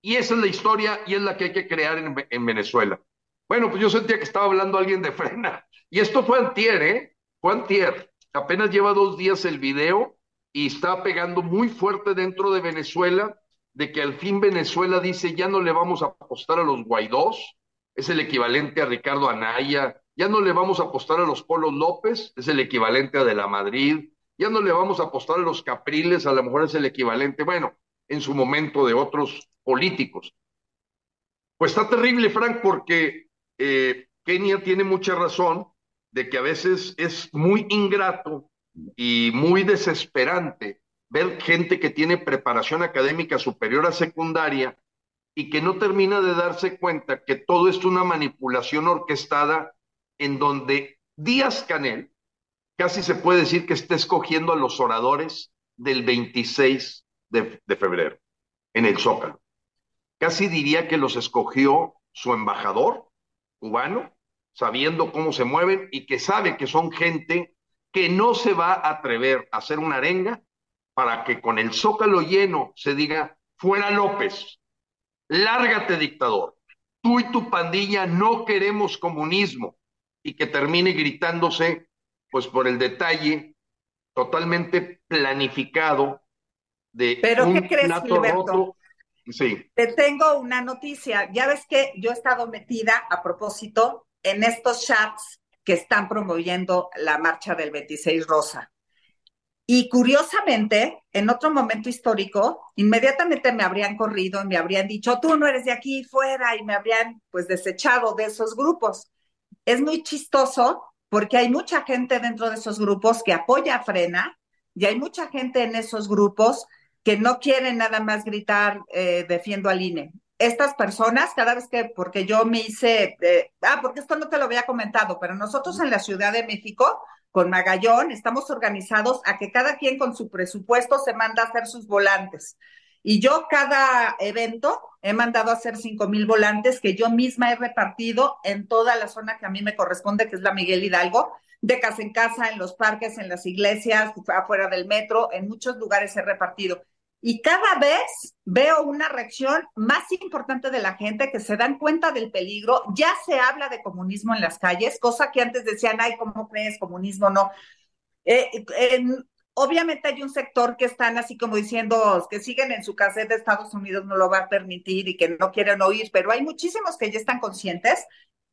Y esa es la historia y es la que hay que crear en, Venezuela. Bueno, pues yo sentía que estaba hablando alguien de frena. Y esto fue antier, ¿eh? Fue antier. Apenas lleva dos días el video y está pegando muy fuerte dentro de Venezuela de que al fin Venezuela dice ya no le vamos a apostar a los Guaidós, es el equivalente a Ricardo Anaya, ya no le vamos a apostar a los Polos López, es el equivalente a De la Madrid, ya no le vamos a apostar a los Capriles, a lo mejor es el equivalente, bueno, en su momento de otros políticos. Pues está terrible, Frank, porque eh, Kenia tiene mucha razón de que a veces es muy ingrato y muy desesperante ver gente que tiene preparación académica superior a secundaria y que no termina de darse cuenta que todo es una manipulación orquestada en donde Díaz Canel casi se puede decir que está escogiendo a los oradores del 26 de, de febrero en el Zócalo. Casi diría que los escogió su embajador cubano, sabiendo cómo se mueven y que sabe que son gente que no se va a atrever a hacer una arenga para que con el zócalo lleno se diga, fuera López, lárgate dictador, tú y tu pandilla no queremos comunismo y que termine gritándose, pues por el detalle totalmente planificado de Pero un ¿qué crees, plato Gilberto? roto. Sí, Te tengo una noticia. Ya ves que yo he estado metida a propósito en estos chats que están promoviendo la marcha del 26 Rosa. Y curiosamente, en otro momento histórico, inmediatamente me habrían corrido y me habrían dicho, tú no eres de aquí, fuera, y me habrían pues desechado de esos grupos. Es muy chistoso porque hay mucha gente dentro de esos grupos que apoya a Frena y hay mucha gente en esos grupos que no quieren nada más gritar eh, defiendo al INE. Estas personas, cada vez que, porque yo me hice, eh, ah, porque esto no te lo había comentado, pero nosotros en la Ciudad de México, con Magallón, estamos organizados a que cada quien con su presupuesto se manda a hacer sus volantes. Y yo cada evento he mandado a hacer cinco mil volantes que yo misma he repartido en toda la zona que a mí me corresponde, que es la Miguel Hidalgo, de casa en casa, en los parques, en las iglesias, afuera del metro, en muchos lugares he repartido. Y cada vez veo una reacción más importante de la gente que se dan cuenta del peligro. Ya se habla de comunismo en las calles, cosa que antes decían, ay, ¿cómo crees? Comunismo no. Eh, en, obviamente hay un sector que están así como diciendo que siguen en su cassette de Estados Unidos no lo va a permitir y que no quieren oír, pero hay muchísimos que ya están conscientes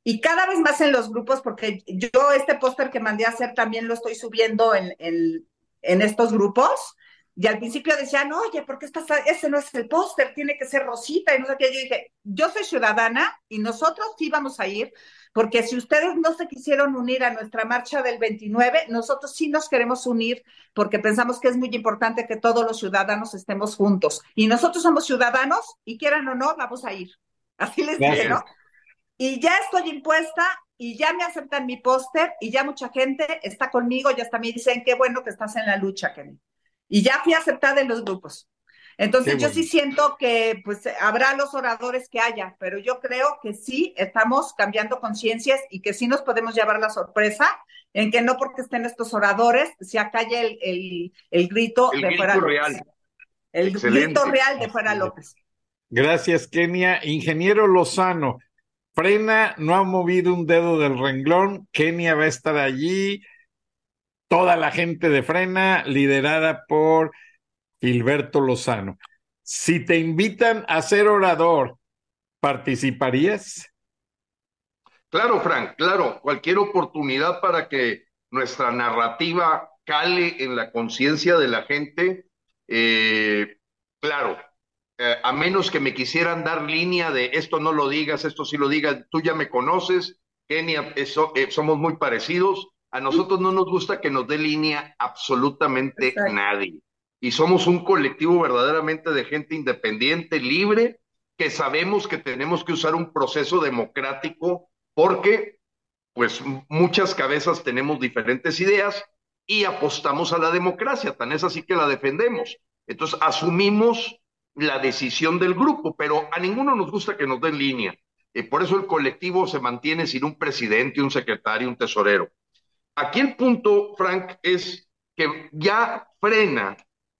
y cada vez más en los grupos, porque yo este póster que mandé a hacer también lo estoy subiendo en, en, en estos grupos y al principio decían, oye, ¿por qué estás? Ese no es el póster, tiene que ser rosita. Y no sé qué. Yo dije, yo soy ciudadana y nosotros sí vamos a ir, porque si ustedes no se quisieron unir a nuestra marcha del 29, nosotros sí nos queremos unir, porque pensamos que es muy importante que todos los ciudadanos estemos juntos. Y nosotros somos ciudadanos y quieran o no, vamos a ir. Así les dije, ¿no? Y ya estoy impuesta y ya me aceptan mi póster y ya mucha gente está conmigo y hasta me dicen, qué bueno que estás en la lucha, Kenny. Y ya fui aceptada en los grupos. Entonces yo sí siento que pues habrá los oradores que haya, pero yo creo que sí estamos cambiando conciencias y que sí nos podemos llevar la sorpresa en que no porque estén estos oradores se acalle el, el, el grito El de grito fuera López. real. El Excelente. grito real de fuera López. Gracias, Kenia. Ingeniero Lozano, Frena no ha movido un dedo del renglón. Kenia va a estar allí. Toda la gente de Frena, liderada por Gilberto Lozano. Si te invitan a ser orador, ¿participarías? Claro, Frank, claro, cualquier oportunidad para que nuestra narrativa cale en la conciencia de la gente, eh, claro, eh, a menos que me quisieran dar línea de esto no lo digas, esto sí lo digas, tú ya me conoces, Kenia, eso, eh, somos muy parecidos, a nosotros no nos gusta que nos dé línea absolutamente Exacto. nadie. Y somos un colectivo verdaderamente de gente independiente, libre, que sabemos que tenemos que usar un proceso democrático porque pues muchas cabezas tenemos diferentes ideas y apostamos a la democracia, tan es así que la defendemos. Entonces asumimos la decisión del grupo, pero a ninguno nos gusta que nos den línea. Eh, por eso el colectivo se mantiene sin un presidente, un secretario, un tesorero. Aquí el punto, Frank, es que ya Frena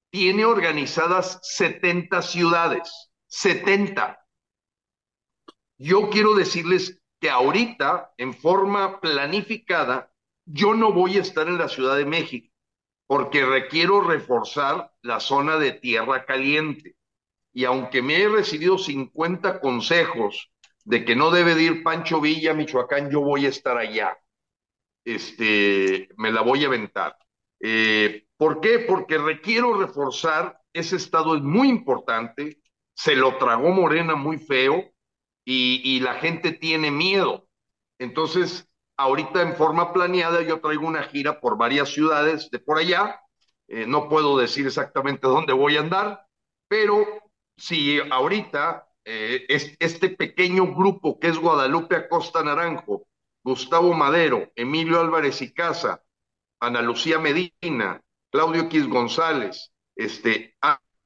tiene organizadas 70 ciudades, 70. Yo quiero decirles que ahorita, en forma planificada, yo no voy a estar en la Ciudad de México porque requiero reforzar la zona de tierra caliente. Y aunque me he recibido 50 consejos de que no debe de ir Pancho Villa, Michoacán, yo voy a estar allá. Este, me la voy a aventar. Eh, ¿Por qué? Porque requiero reforzar, ese estado es muy importante, se lo tragó Morena muy feo y, y la gente tiene miedo. Entonces, ahorita en forma planeada yo traigo una gira por varias ciudades de por allá, eh, no puedo decir exactamente dónde voy a andar, pero si ahorita eh, es, este pequeño grupo que es Guadalupe Acosta Naranjo Gustavo Madero, Emilio Álvarez y Casa, Ana Lucía Medina, Claudio X González, este,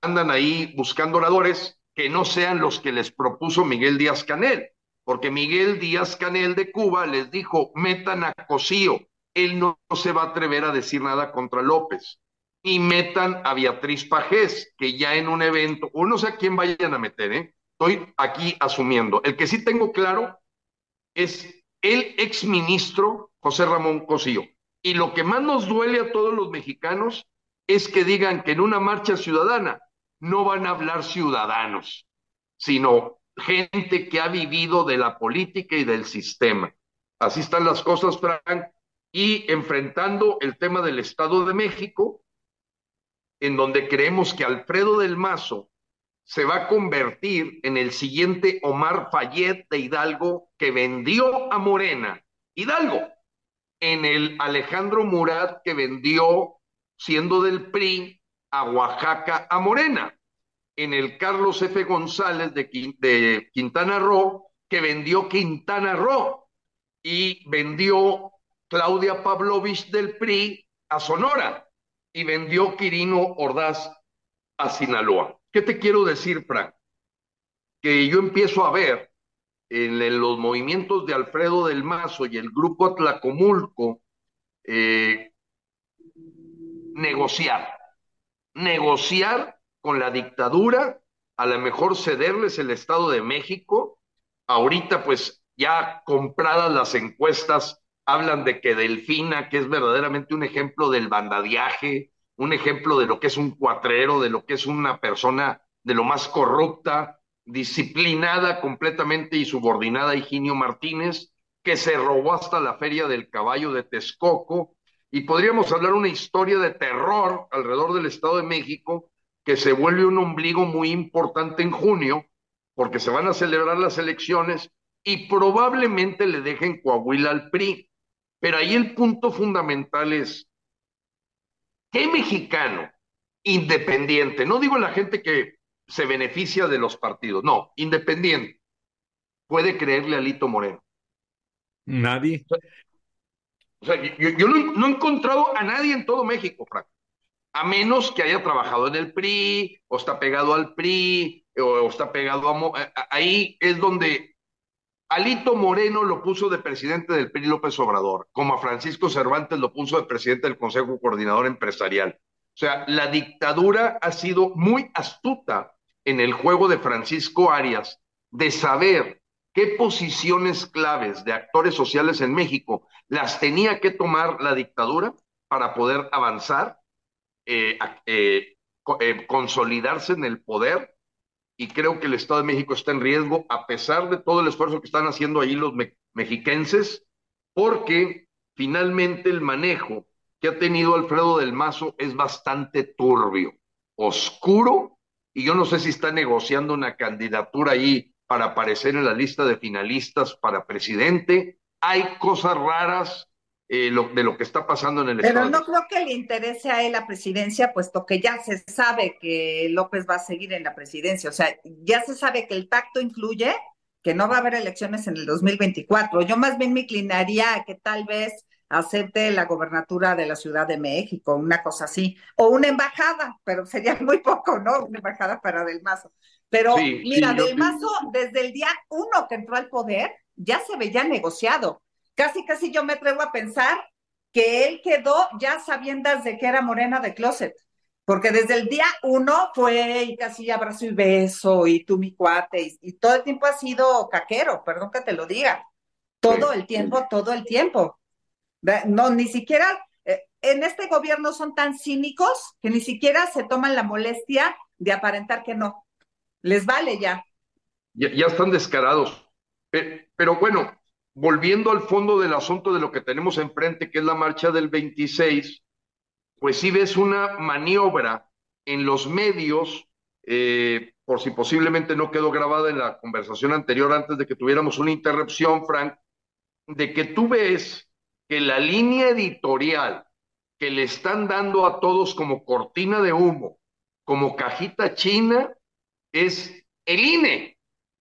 andan ahí buscando oradores que no sean los que les propuso Miguel Díaz Canel, porque Miguel Díaz Canel de Cuba les dijo, metan a Cosío, él no, se va a atrever a decir nada contra López, y metan a Beatriz Pajés, que ya en un evento, o no sé a quién vayan a meter, ¿eh? estoy aquí asumiendo. El que sí tengo claro es el exministro José Ramón Cosío. Y lo que más nos duele a todos los mexicanos es que digan que en una marcha ciudadana no van a hablar ciudadanos, sino gente que ha vivido de la política y del sistema. Así están las cosas, Frank. Y enfrentando el tema del Estado de México, en donde creemos que Alfredo del Mazo se va a convertir en el siguiente Omar Fayet de Hidalgo que vendió a Morena. Hidalgo, en el Alejandro Murat que vendió, siendo del PRI, a Oaxaca a Morena. En el Carlos F. González de, de Quintana Roo, que vendió Quintana Roo. Y vendió Claudia Pavlovich del PRI a Sonora. Y vendió Quirino Ordaz a Sinaloa. ¿Qué te quiero decir, Frank? Que yo empiezo a ver en, los movimientos de Alfredo del Mazo y el grupo Atlacomulco eh, negociar, negociar con la dictadura, a lo mejor cederles el Estado de México. Ahorita, pues ya compradas las encuestas, hablan de que Delfina, que es verdaderamente un ejemplo del bandadiaje, un ejemplo de lo que es un cuatrero, de lo que es una persona de lo más corrupta, disciplinada completamente y subordinada a Higinio Martínez, que se robó hasta la feria del caballo de Texcoco, y podríamos hablar una historia de terror alrededor del Estado de México que se vuelve un ombligo muy importante en junio, porque se van a celebrar las elecciones y probablemente le dejen Coahuila al PRI. Pero ahí el punto fundamental es, ¿Qué mexicano independiente, no digo la gente que se beneficia de los partidos, no, independiente, puede creerle a Lito Moreno? Nadie. O sea, yo, no, he encontrado a nadie en todo México, Frank, a menos que haya trabajado en el PRI, o está pegado al PRI, o, está pegado a... Ahí es donde Alito Moreno lo puso de presidente del PRI López Obrador, como a Francisco Cervantes lo puso de presidente del Consejo Coordinador Empresarial. O sea, la dictadura ha sido muy astuta en el juego de Francisco Arias de saber qué posiciones claves de actores sociales en México las tenía que tomar la dictadura para poder avanzar, eh, eh, eh, consolidarse en el poder y creo que el Estado de México está en riesgo a pesar de todo el esfuerzo que están haciendo ahí los mexiquenses, porque finalmente el manejo que ha tenido Alfredo del Mazo es bastante turbio, oscuro, y yo no sé si está negociando una candidatura ahí para aparecer en la lista de finalistas para presidente. Hay cosas raras eh, de lo que está pasando en el Pero no creo que le interese a él la presidencia, puesto que ya se sabe que López va a seguir en la presidencia. O sea, ya se sabe que el pacto influye, que no va a haber elecciones en el 2024. Yo más bien me inclinaría a que tal vez acepte la gobernatura de la Ciudad de México, una cosa así, o una embajada, pero sería muy poco, ¿no? Una embajada para Del Mazo. Pero mira, Del Mazo, desde el día uno que entró al poder, ya se veía negociado casi, casi yo me atrevo a pensar que él quedó ya sabiendo de que era morena de closet, porque desde el día uno fue y casi abrazo y beso y tú mi cuate, y, todo el tiempo ha sido caquero, perdón que te lo diga, todo el tiempo, todo el tiempo. No, ni siquiera, eh, en este gobierno son tan cínicos que ni siquiera se toman la molestia de aparentar que no. Les vale ya. Ya, ya están descarados. pero bueno, volviendo al fondo del asunto de lo que tenemos enfrente, que es la marcha del 26, pues sí ves una maniobra en los medios, eh, por si posiblemente no quedó grabada en la conversación anterior antes de que tuviéramos una interrupción, Frank, de que tú ves que la línea editorial que le están dando a todos como cortina de humo, como cajita china, es el INE.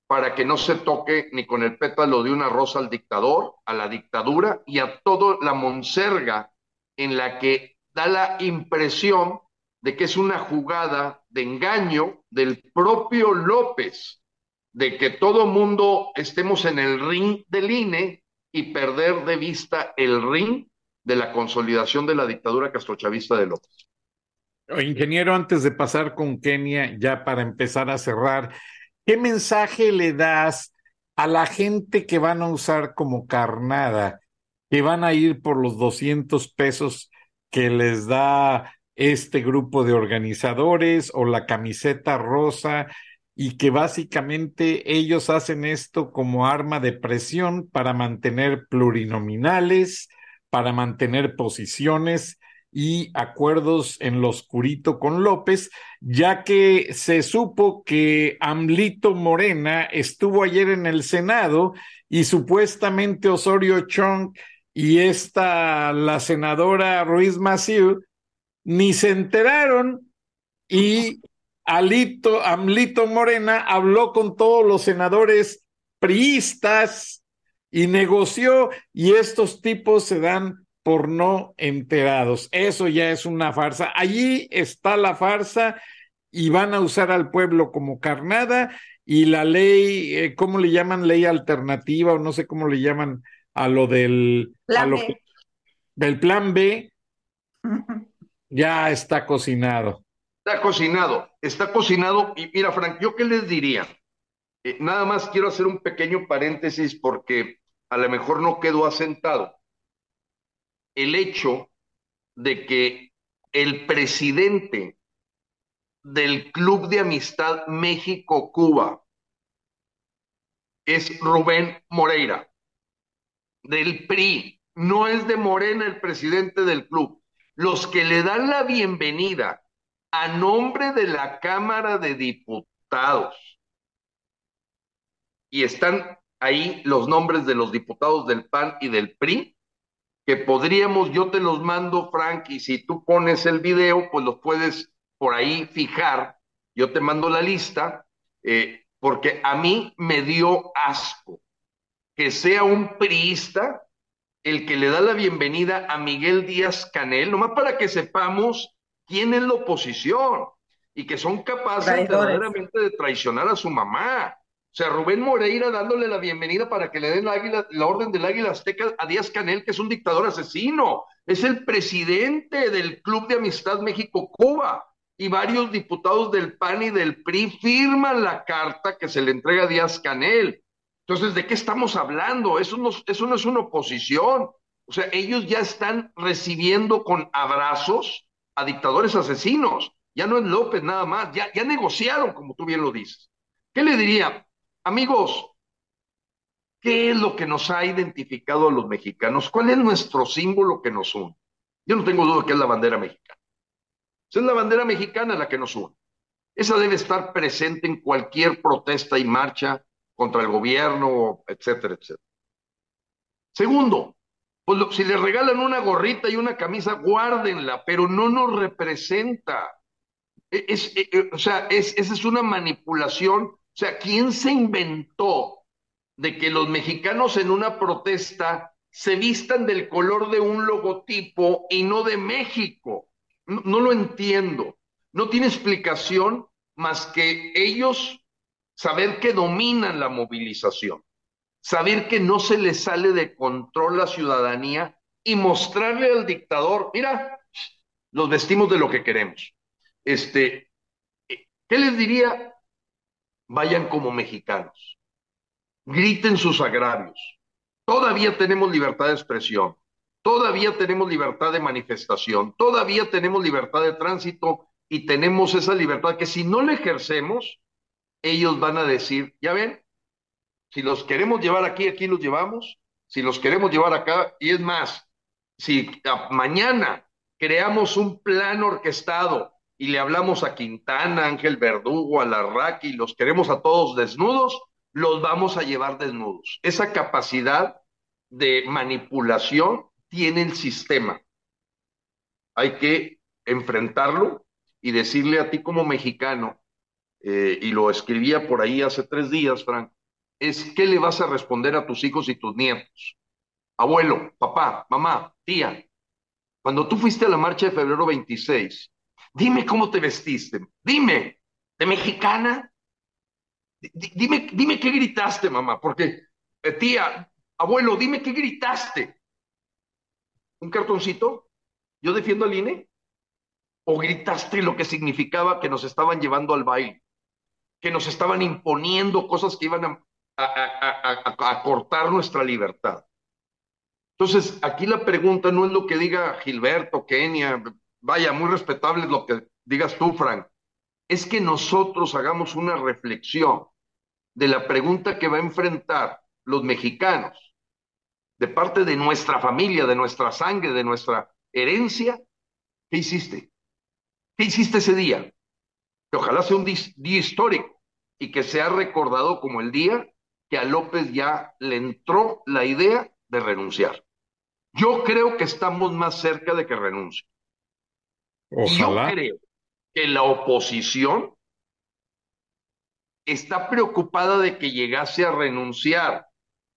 Para que no se toque ni con el pétalo de una rosa al dictador, a la dictadura y a toda la monserga en la que da la impresión de que es una jugada de engaño del propio López, de que todo mundo estemos en el ring del INE y perder de vista el ring de la consolidación de la dictadura castrochavista de López. Ingeniero, antes de pasar con Kenia, ya para empezar a cerrar, ¿qué mensaje le das a la gente que van a usar como carnada, que van a ir por los 200 pesos que les da este grupo de organizadores o la camiseta rosa y que básicamente ellos hacen esto como arma de presión para mantener plurinominales, para mantener posiciones y acuerdos en lo oscurito con López, ya que se supo que Amlito Morena estuvo ayer en el Senado y supuestamente Osorio Chong y esta, la senadora Ruiz Massieu, ni se enteraron y Alito, Amlito Morena habló con todos los senadores priistas y negoció y estos tipos se dan por no enterados. Eso ya es una farsa. Allí está la farsa y van a usar al pueblo como carnada y la ley, eh, ¿cómo le llaman? Ley alternativa o no sé cómo le llaman a lo del, a lo del plan B, ya está cocinado. Está cocinado, está cocinado. Y mira, Frank, ¿yo qué les diría? Eh, nada más quiero hacer un pequeño paréntesis porque a lo mejor no quedó asentado. El hecho de que el presidente del Club de Amistad México-Cuba es Rubén Moreira, del PRI, no es de Morena el presidente del club. Los que le dan la bienvenida a nombre de la Cámara de Diputados. Y están ahí los nombres de los diputados del PAN y del PRI, que podríamos, yo te los mando, Frank, y si tú pones el video, pues los puedes por ahí fijar, yo te mando la lista, eh, porque a mí me dio asco que sea un priista el que le da la bienvenida a Miguel Díaz Canel, nomás para que sepamos quién es la oposición y que son capaces verdaderamente de traicionar a su mamá. O sea, Rubén Moreira dándole la bienvenida para que le den la, la orden del águila azteca a Díaz Canel, que es un dictador asesino. Es el presidente del Club de Amistad México-Cuba. Y varios diputados del PAN y del PRI firman la carta que se le entrega a Díaz Canel. Entonces, ¿de qué estamos hablando? Eso no, eso no es una oposición. O sea, ellos ya están recibiendo con abrazos a dictadores asesinos. Ya no es López nada más, ya, ya negociaron, como tú bien lo dices. ¿Qué le diría? Amigos, ¿qué es lo que nos ha identificado a los mexicanos? ¿Cuál es nuestro símbolo que nos une? Yo no tengo duda que es la bandera mexicana. Es la bandera mexicana la que nos une. Esa debe estar presente en cualquier protesta y marcha contra el gobierno, etcétera, etcétera. Segundo, pues si le regalan una gorrita y una camisa, guárdenla, pero no nos representa. E, e, e, o sea, es, esa es una manipulación. O sea, ¿quién se inventó de que los mexicanos en una protesta se vistan del color de un logotipo y no de México? no lo entiendo. No tiene explicación más que ellos saber que dominan la movilización, saber que no se le sale de control la ciudadanía y mostrarle al dictador, mira, los vestimos de lo que queremos. Este, ¿qué les diría? Vayan como mexicanos, griten sus agravios. Todavía tenemos libertad de expresión, todavía tenemos libertad de manifestación, todavía tenemos libertad de tránsito y tenemos esa libertad que si no la ejercemos, ellos van a decir, ya ven, si los queremos llevar aquí, aquí los llevamos, si los queremos llevar acá, y es más, si mañana creamos un plan orquestado y le hablamos a Quintana, Ángel Verdugo, a Larraqui, los queremos a todos desnudos, los vamos a llevar desnudos. Esa capacidad de manipulación tiene el sistema. Hay que enfrentarlo y decirle a ti como mexicano, eh, y lo escribía por ahí hace tres días, Frank, es qué le vas a responder a tus hijos y tus nietos. Abuelo, papá, mamá, tía, cuando tú fuiste a la marcha de febrero 26, dime cómo te vestiste, dime, ¿de mexicana? dime, dime qué gritaste, mamá, porque, eh, tía, abuelo, dime qué gritaste. ¿Un cartoncito? ¿Yo defiendo al INE? ¿O gritaste lo que significaba que nos estaban llevando al baile? Que nos estaban imponiendo cosas que iban a, a cortar nuestra libertad. Entonces, aquí la pregunta no es lo que diga Gilberto, Kenia, vaya, muy respetable lo que digas tú, Frank, es que nosotros hagamos una reflexión de la pregunta que va a enfrentar los mexicanos de parte de nuestra familia, de nuestra sangre, de nuestra herencia. ¿Qué hiciste? ¿Qué hiciste ese día? Que ojalá sea un día histórico y que sea recordado como el día que a López ya le entró la idea de renunciar. Yo creo que estamos más cerca de que renuncie. Ojalá. Yo creo que la oposición está preocupada de que llegase a renunciar,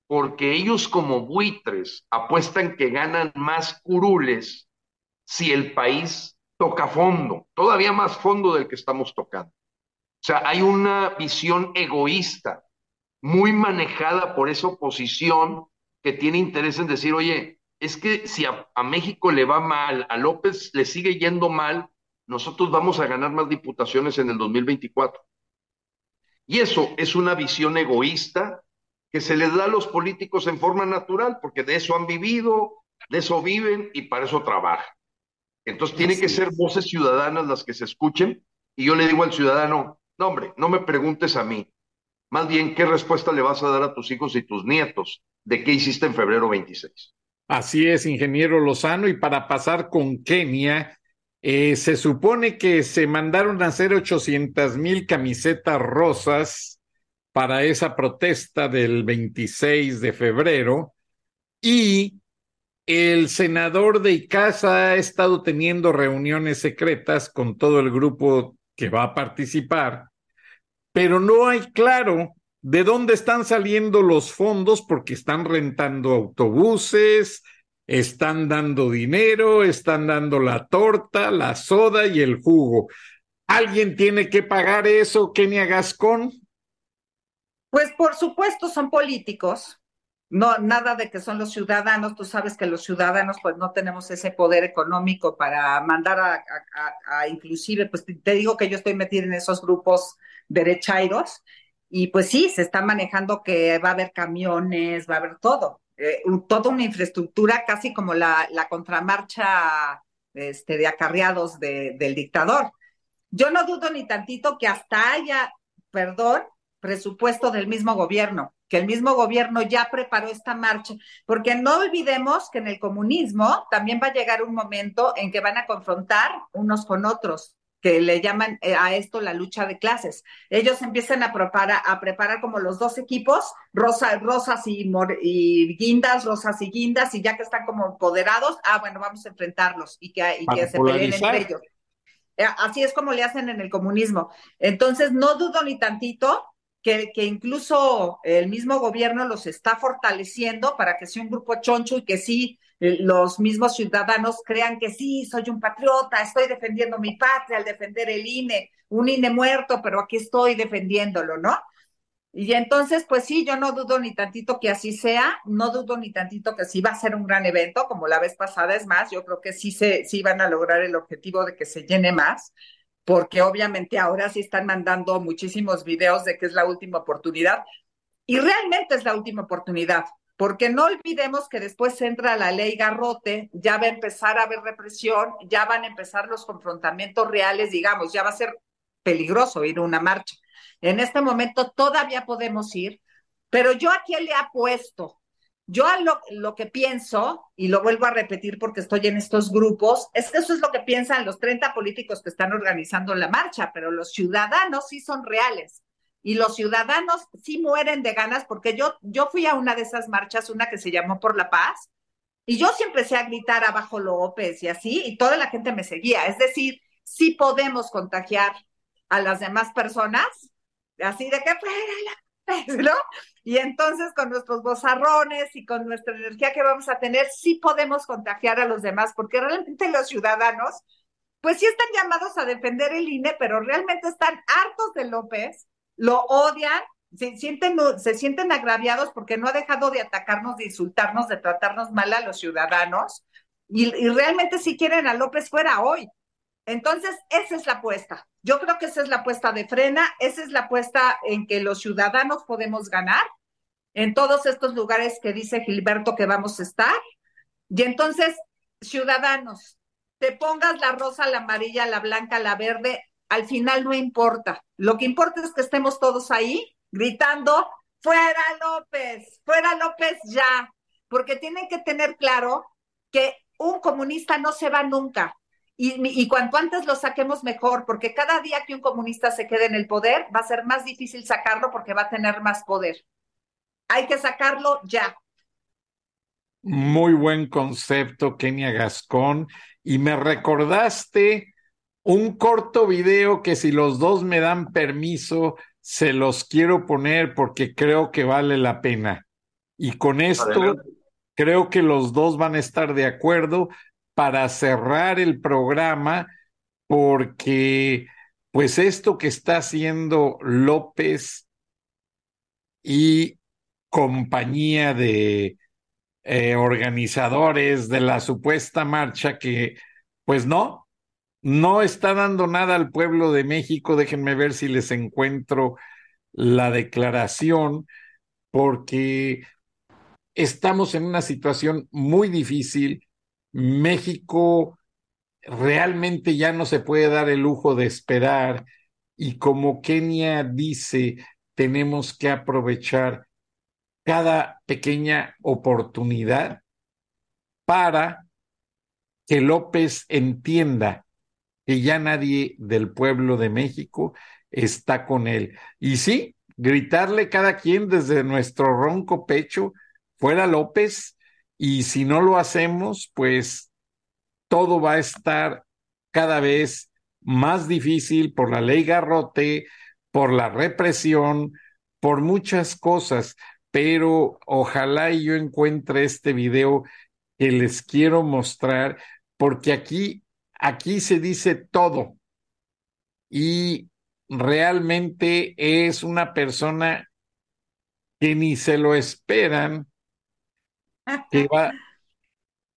porque ellos como buitres apuestan que ganan más curules si el país toca fondo, todavía más fondo del que estamos tocando. O sea, hay una visión egoísta, muy manejada por esa oposición que tiene interés en decir, oye, es que si a, México le va mal, a López le sigue yendo mal, nosotros vamos a ganar más diputaciones en el 2024. Y eso es una visión egoísta que se les da a los políticos en forma natural, porque de eso han vivido, de eso viven y para eso trabajan. Entonces tiene que ser voces ciudadanas las que se escuchen y yo le digo al ciudadano, no hombre, no me preguntes a mí, más bien qué respuesta le vas a dar a tus hijos y tus nietos de qué hiciste en febrero 26. Así es, ingeniero Lozano. Y para pasar con Kenia, eh, se supone que se mandaron a hacer 800 mil camisetas rosas para esa protesta del 26 de febrero y el senador de Icaza ha estado teniendo reuniones secretas con todo el grupo que va a participar, pero no hay claro de dónde están saliendo los fondos porque están rentando autobuses, están dando dinero, están dando la torta, la soda y el jugo. ¿Alguien tiene que pagar eso, Kenia Gascón? Pues por supuesto son políticos. No, nada de que son los ciudadanos. Tú sabes que los ciudadanos pues no tenemos ese poder económico para mandar a, a inclusive, pues te digo que yo estoy metida en esos grupos derechairos y pues sí, se está manejando que va a haber camiones, va a haber todo, eh, toda una infraestructura casi como la, contramarcha este, de acarreados del dictador. Yo no dudo ni tantito que hasta haya, perdón, presupuesto del mismo gobierno, que el mismo gobierno ya preparó esta marcha, porque no olvidemos que en el comunismo también va a llegar un momento en que van a confrontar unos con otros que le llaman eh, a esto la lucha de clases. Ellos empiezan a preparar, a preparar como los dos equipos, rosas y, y, guindas, rosas y guindas, y ya que están como empoderados, ah, bueno, vamos a enfrentarlos y que, y que se peleen entre ellos. Eh, así es como le hacen en el comunismo. Entonces, no dudo ni tantito que, que, incluso el mismo gobierno los está fortaleciendo para que sea un grupo choncho y que sí los mismos ciudadanos crean que sí, soy un patriota, estoy defendiendo mi patria al defender el INE, un INE muerto, pero aquí estoy defendiéndolo, ¿no? Y entonces, pues sí, yo no dudo ni tantito que así sea, no dudo ni tantito que sí va a ser un gran evento, como la vez pasada, es más, yo creo que sí, se, sí van a lograr el objetivo de que se llene más, porque obviamente ahora sí están mandando muchísimos videos de que es la última oportunidad, y realmente es la última oportunidad, porque no olvidemos que después entra la ley Garrote, ya va a empezar a haber represión, ya van a empezar los confrontamientos reales, digamos, ya va a ser peligroso ir a una marcha. En este momento todavía podemos ir, pero yo aquí le apuesto, yo lo, lo que pienso, y lo vuelvo a repetir porque estoy en estos grupos, es que eso es lo que piensan los 30 políticos que están organizando la marcha, pero los ciudadanos sí son reales y los ciudadanos sí mueren de ganas, porque yo, yo fui a una de esas marchas, una que se llamó Por la Paz, y yo sí empecé a gritar abajo López y así, y toda la gente me seguía. Es decir, sí podemos contagiar a las demás personas, así de que fuera ¿no? Y entonces con nuestros bozarrones y con nuestra energía que vamos a tener, sí podemos contagiar a los demás, porque realmente los ciudadanos, pues sí están llamados a defender el INE, pero realmente están hartos de López, lo odian, se sienten, se sienten agraviados porque no ha dejado de atacarnos, de insultarnos, de tratarnos mal a los ciudadanos, y, y realmente sí quieren a López fuera hoy. Entonces, esa es la apuesta. Yo creo que esa es la apuesta de frena, esa es la apuesta en que los ciudadanos podemos ganar en todos estos lugares que dice Gilberto que vamos a estar. Y entonces, ciudadanos, te pongas la rosa, la amarilla, la blanca, la verde, al final no importa. Lo que importa es que estemos todos ahí gritando, fuera López, fuera López ya, porque tienen que tener claro que un comunista no se va nunca. Y, y, cuanto antes lo saquemos mejor, porque cada día que un comunista se quede en el poder, va a ser más difícil sacarlo porque va a tener más poder. Hay que sacarlo ya. Muy buen concepto, Kenia Gascón. Y me recordaste un corto video que si los dos me dan permiso, se los quiero poner porque creo que vale la pena. Y con esto creo que los dos van a estar de acuerdo para cerrar el programa porque pues esto que está haciendo López y compañía de eh, organizadores de la supuesta marcha que pues no, no está dando nada al pueblo de México. Déjenme ver si les encuentro la declaración, porque estamos en una situación muy difícil. México realmente ya no se puede dar el lujo de esperar y como Kenia dice, tenemos que aprovechar cada pequeña oportunidad para que López entienda que ya nadie del pueblo de México está con él. Y sí, gritarle cada quien desde nuestro ronco pecho, fuera López, y si no lo hacemos, pues todo va a estar cada vez más difícil por la ley garrote, por la represión, por muchas cosas, pero ojalá yo encuentre este video que les quiero mostrar, porque aquí Aquí se dice todo. Y realmente es una persona que ni se lo esperan, que va,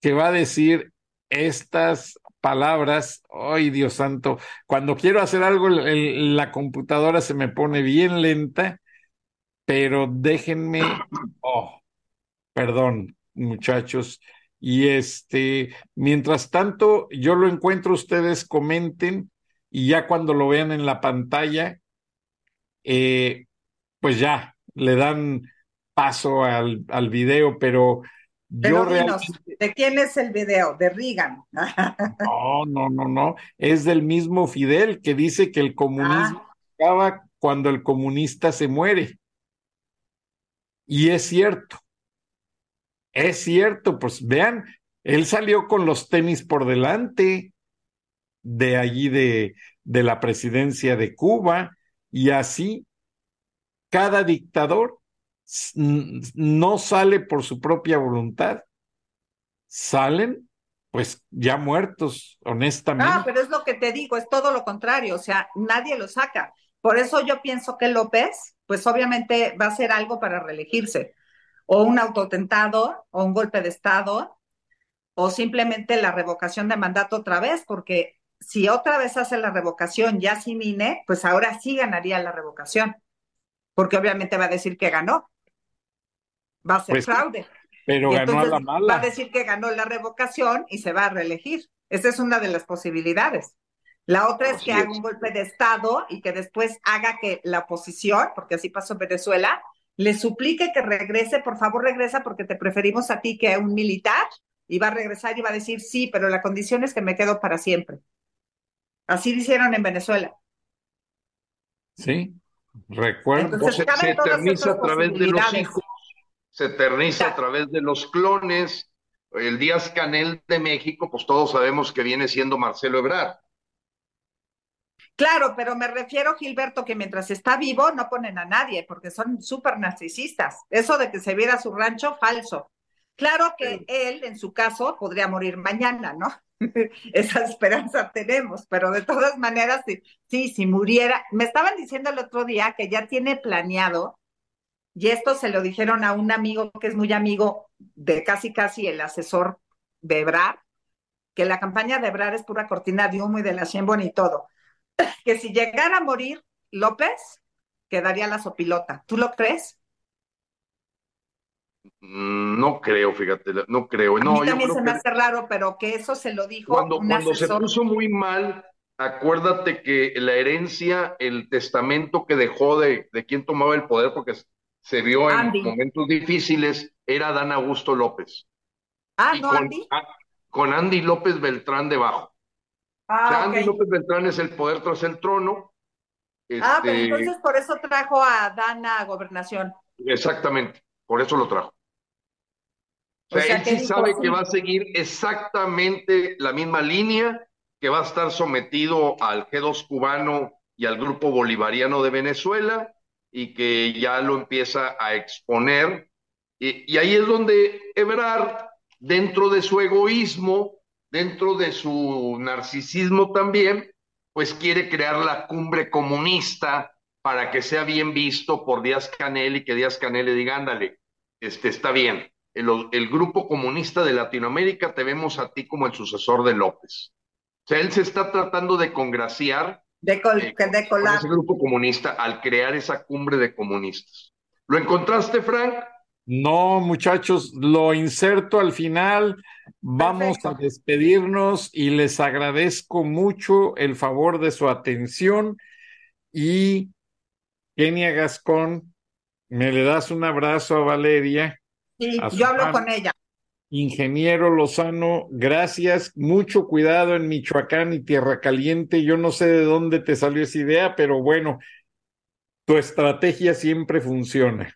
que va a decir estas palabras, ay Dios santo, cuando quiero hacer algo el, la computadora se me pone bien lenta, pero déjenme, oh, perdón muchachos, y este, mientras tanto, yo lo encuentro, ustedes comenten y ya cuando lo vean en la pantalla, eh, pues ya le dan paso al, al video, pero, pero yo realmente... ¿De quién es el video? ¿De Reagan? no, no, no, no. Es del mismo Fidel que dice que el comunismo ah. acaba cuando el comunista se muere. Y es cierto. Es cierto, pues vean, él salió con los tenis por delante de allí de, de la presidencia de Cuba y así cada dictador no sale por su propia voluntad, salen pues ya muertos, honestamente. Ah, pero es lo que te digo, es todo lo contrario, o sea, nadie lo saca. Por eso yo pienso que López, pues obviamente va a hacer algo para reelegirse o un autotentado o un golpe de Estado o simplemente la revocación de mandato otra vez, porque si otra vez hace la revocación ya sin INE, pues ahora sí ganaría la revocación, porque obviamente va a decir que ganó. Va a ser Pues, fraude. Pero Y ganó a la Va a mala. decir que ganó la revocación y se va a reelegir. Esa es una de las posibilidades. La otra es Así que es. haga un golpe de Estado y que después haga que la oposición, porque así pasó en Venezuela, le suplique que regrese, por favor regresa porque te preferimos a ti que a un militar, y va a regresar y va a decir sí, pero la condición es que me quedo para siempre. Así hicieron en Venezuela. Sí, recuerdo. Entonces, se, se eterniza a través de los hijos, se eterniza a través de los clones. El Díaz Canel de México, pues todos sabemos que viene siendo Marcelo Ebrard. Claro, pero me refiero, Gilberto, que mientras está vivo no ponen a nadie, porque son súper narcisistas. Eso de que se viera su rancho, falso. Claro que él, en su caso, podría morir mañana, ¿no? Esa esperanza tenemos, pero de todas maneras, sí, sí, si muriera, me estaban diciendo el otro día que ya tiene planeado, y esto se lo dijeron a un amigo que es muy amigo de casi casi el asesor de Ebrar, que la campaña de Ebrar es pura cortina de humo y de la Sheinbaum y todo que si llegara a morir López, quedaría la sopilota. ¿Tú lo crees? Mm, no creo, fíjate, no creo. A mí también se me hace raro, pero que eso se lo dijo. Cuando, cuando se puso muy mal, acuérdate que la herencia, el testamento que dejó de, de quien tomaba el poder, porque se vio en momentos difíciles, era Dan Augusto López. Ah, no, Andy. con Andy López Beltrán debajo. Ah, Andy López Beltrán es el poder tras el trono. Ah, pero este, entonces por eso trajo a Dana a gobernación. Exactamente, por eso lo trajo. O sea, él sí sabe que va a seguir exactamente la misma línea, que va a estar sometido al G2 cubano y al grupo bolivariano de Venezuela, y que ya lo empieza a exponer. Y, y ahí es donde Ebrard, dentro de su egoísmo, dentro de su narcisismo también, pues quiere crear la cumbre comunista para que sea bien visto por Díaz Canel y que Díaz Canel le diga, ándale, este, está bien. El, grupo comunista de Latinoamérica te vemos a ti como el sucesor de López. O sea, él se está tratando de congraciar de, eh, con ese grupo comunista al crear esa cumbre de comunistas. ¿Lo encontraste, Frank? No, muchachos, lo inserto al final. Vamos a despedirnos y les agradezco mucho el favor de su atención. Y Kenia Gascón, me le das un abrazo a Valeria. Sí, yo hablo con ella. Ingeniero Lozano, gracias. Mucho cuidado en Michoacán y Tierra Caliente. Yo no sé de dónde te salió esa idea, pero bueno, tu estrategia siempre funciona.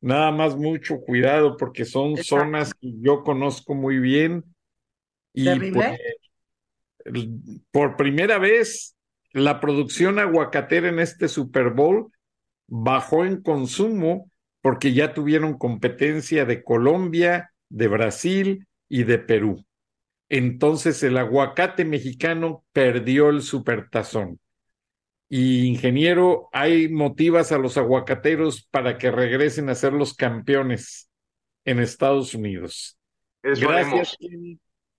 Nada más mucho cuidado porque son zonas que yo conozco muy bien y por, primera vez la producción aguacatera en este Super Bowl bajó en consumo porque ya tuvieron competencia de Colombia, de Brasil y de Perú. Entonces el aguacate mexicano perdió el supertazón. Y ingeniero, hay motivas a los aguacateros para que regresen a ser los campeones en Estados Unidos. gracias,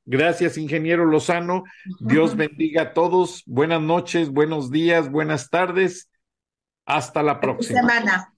gracias, ingeniero Lozano. Dios bendiga a todos. Buenas noches, buenos días, buenas tardes. Hasta la próxima. semana.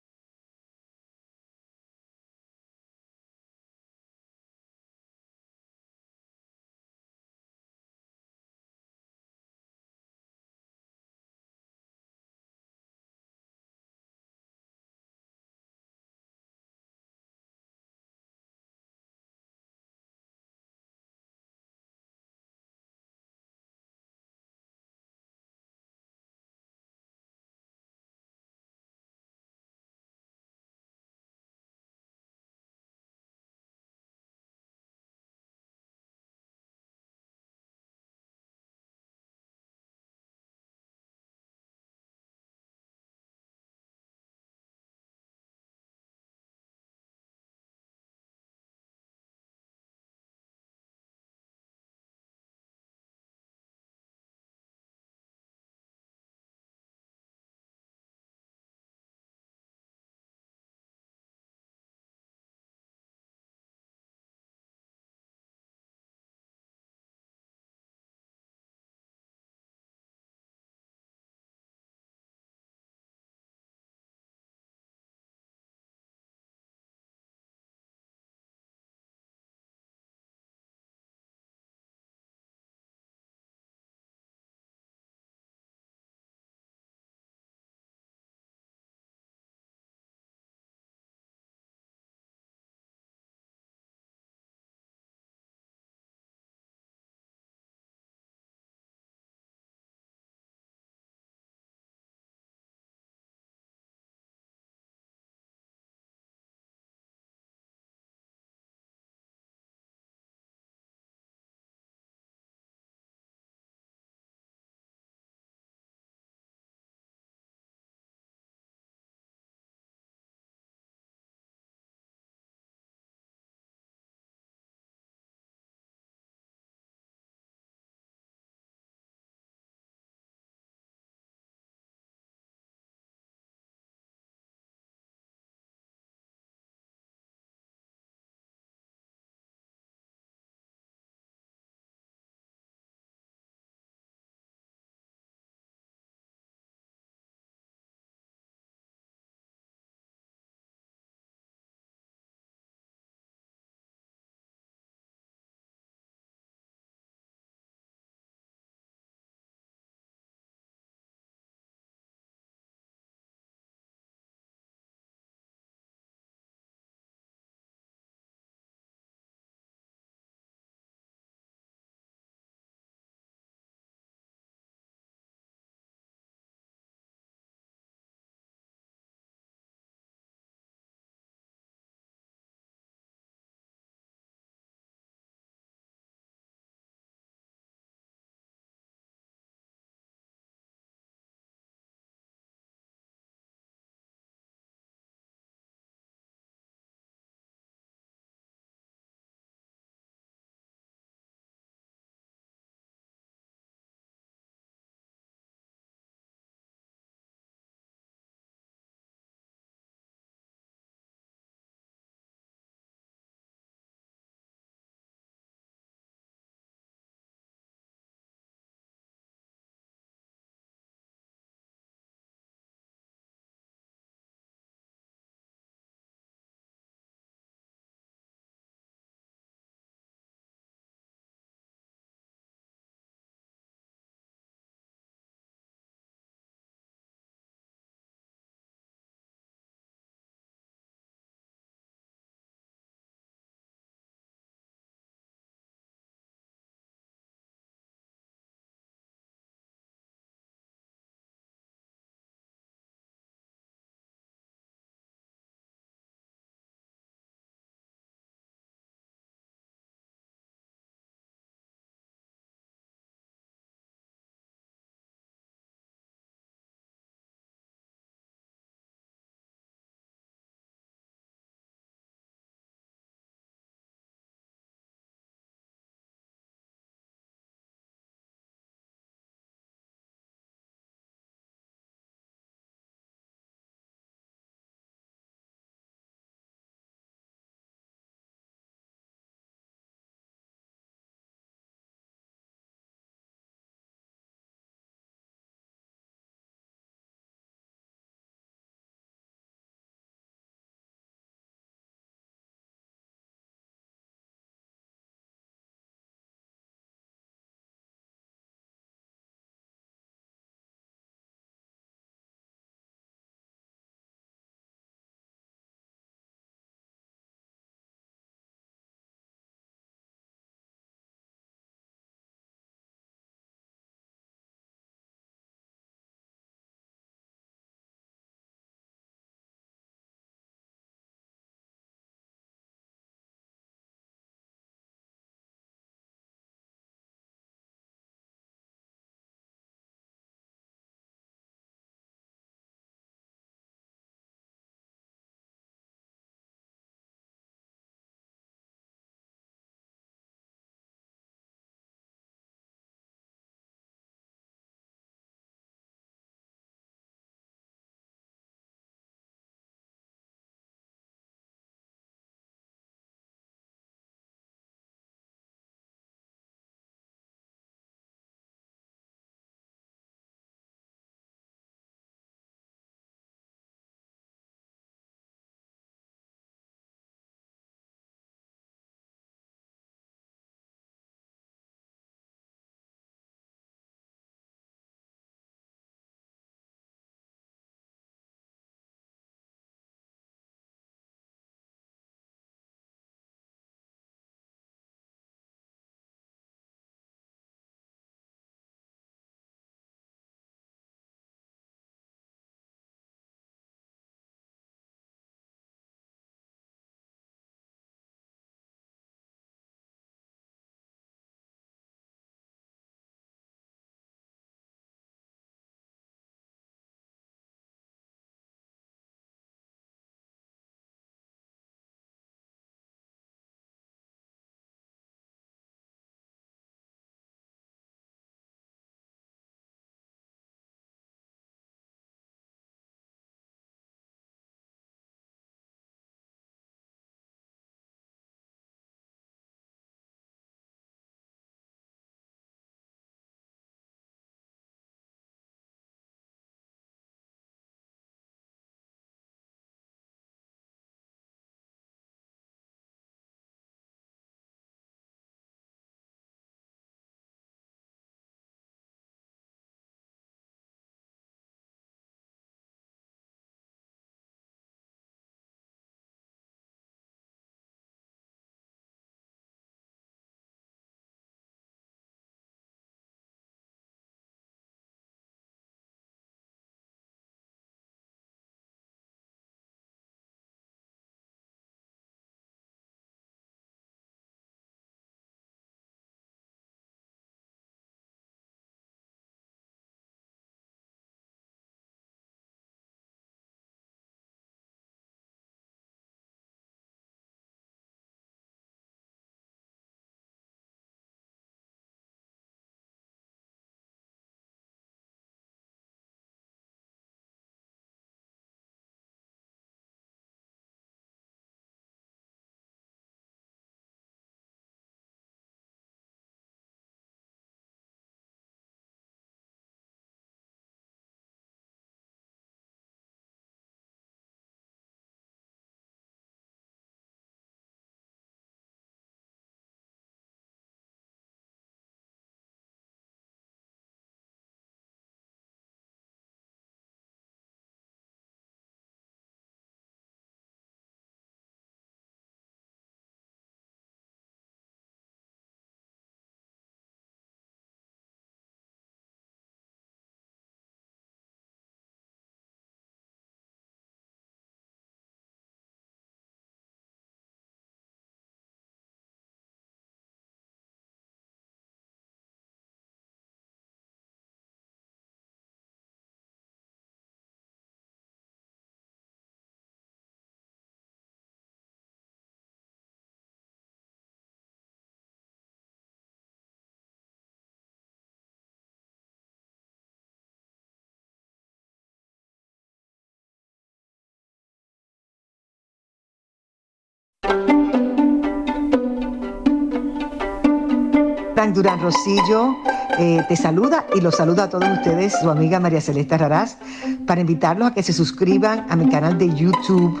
Durán Rosillo eh, te saluda y los saluda a todos ustedes, su amiga María Celeste Raraz, para invitarlos a que se suscriban a mi canal de YouTube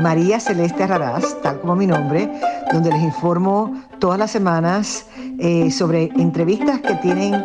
María Celeste Raraz, tal como mi nombre, donde les informo todas las semanas eh, sobre entrevistas que tienen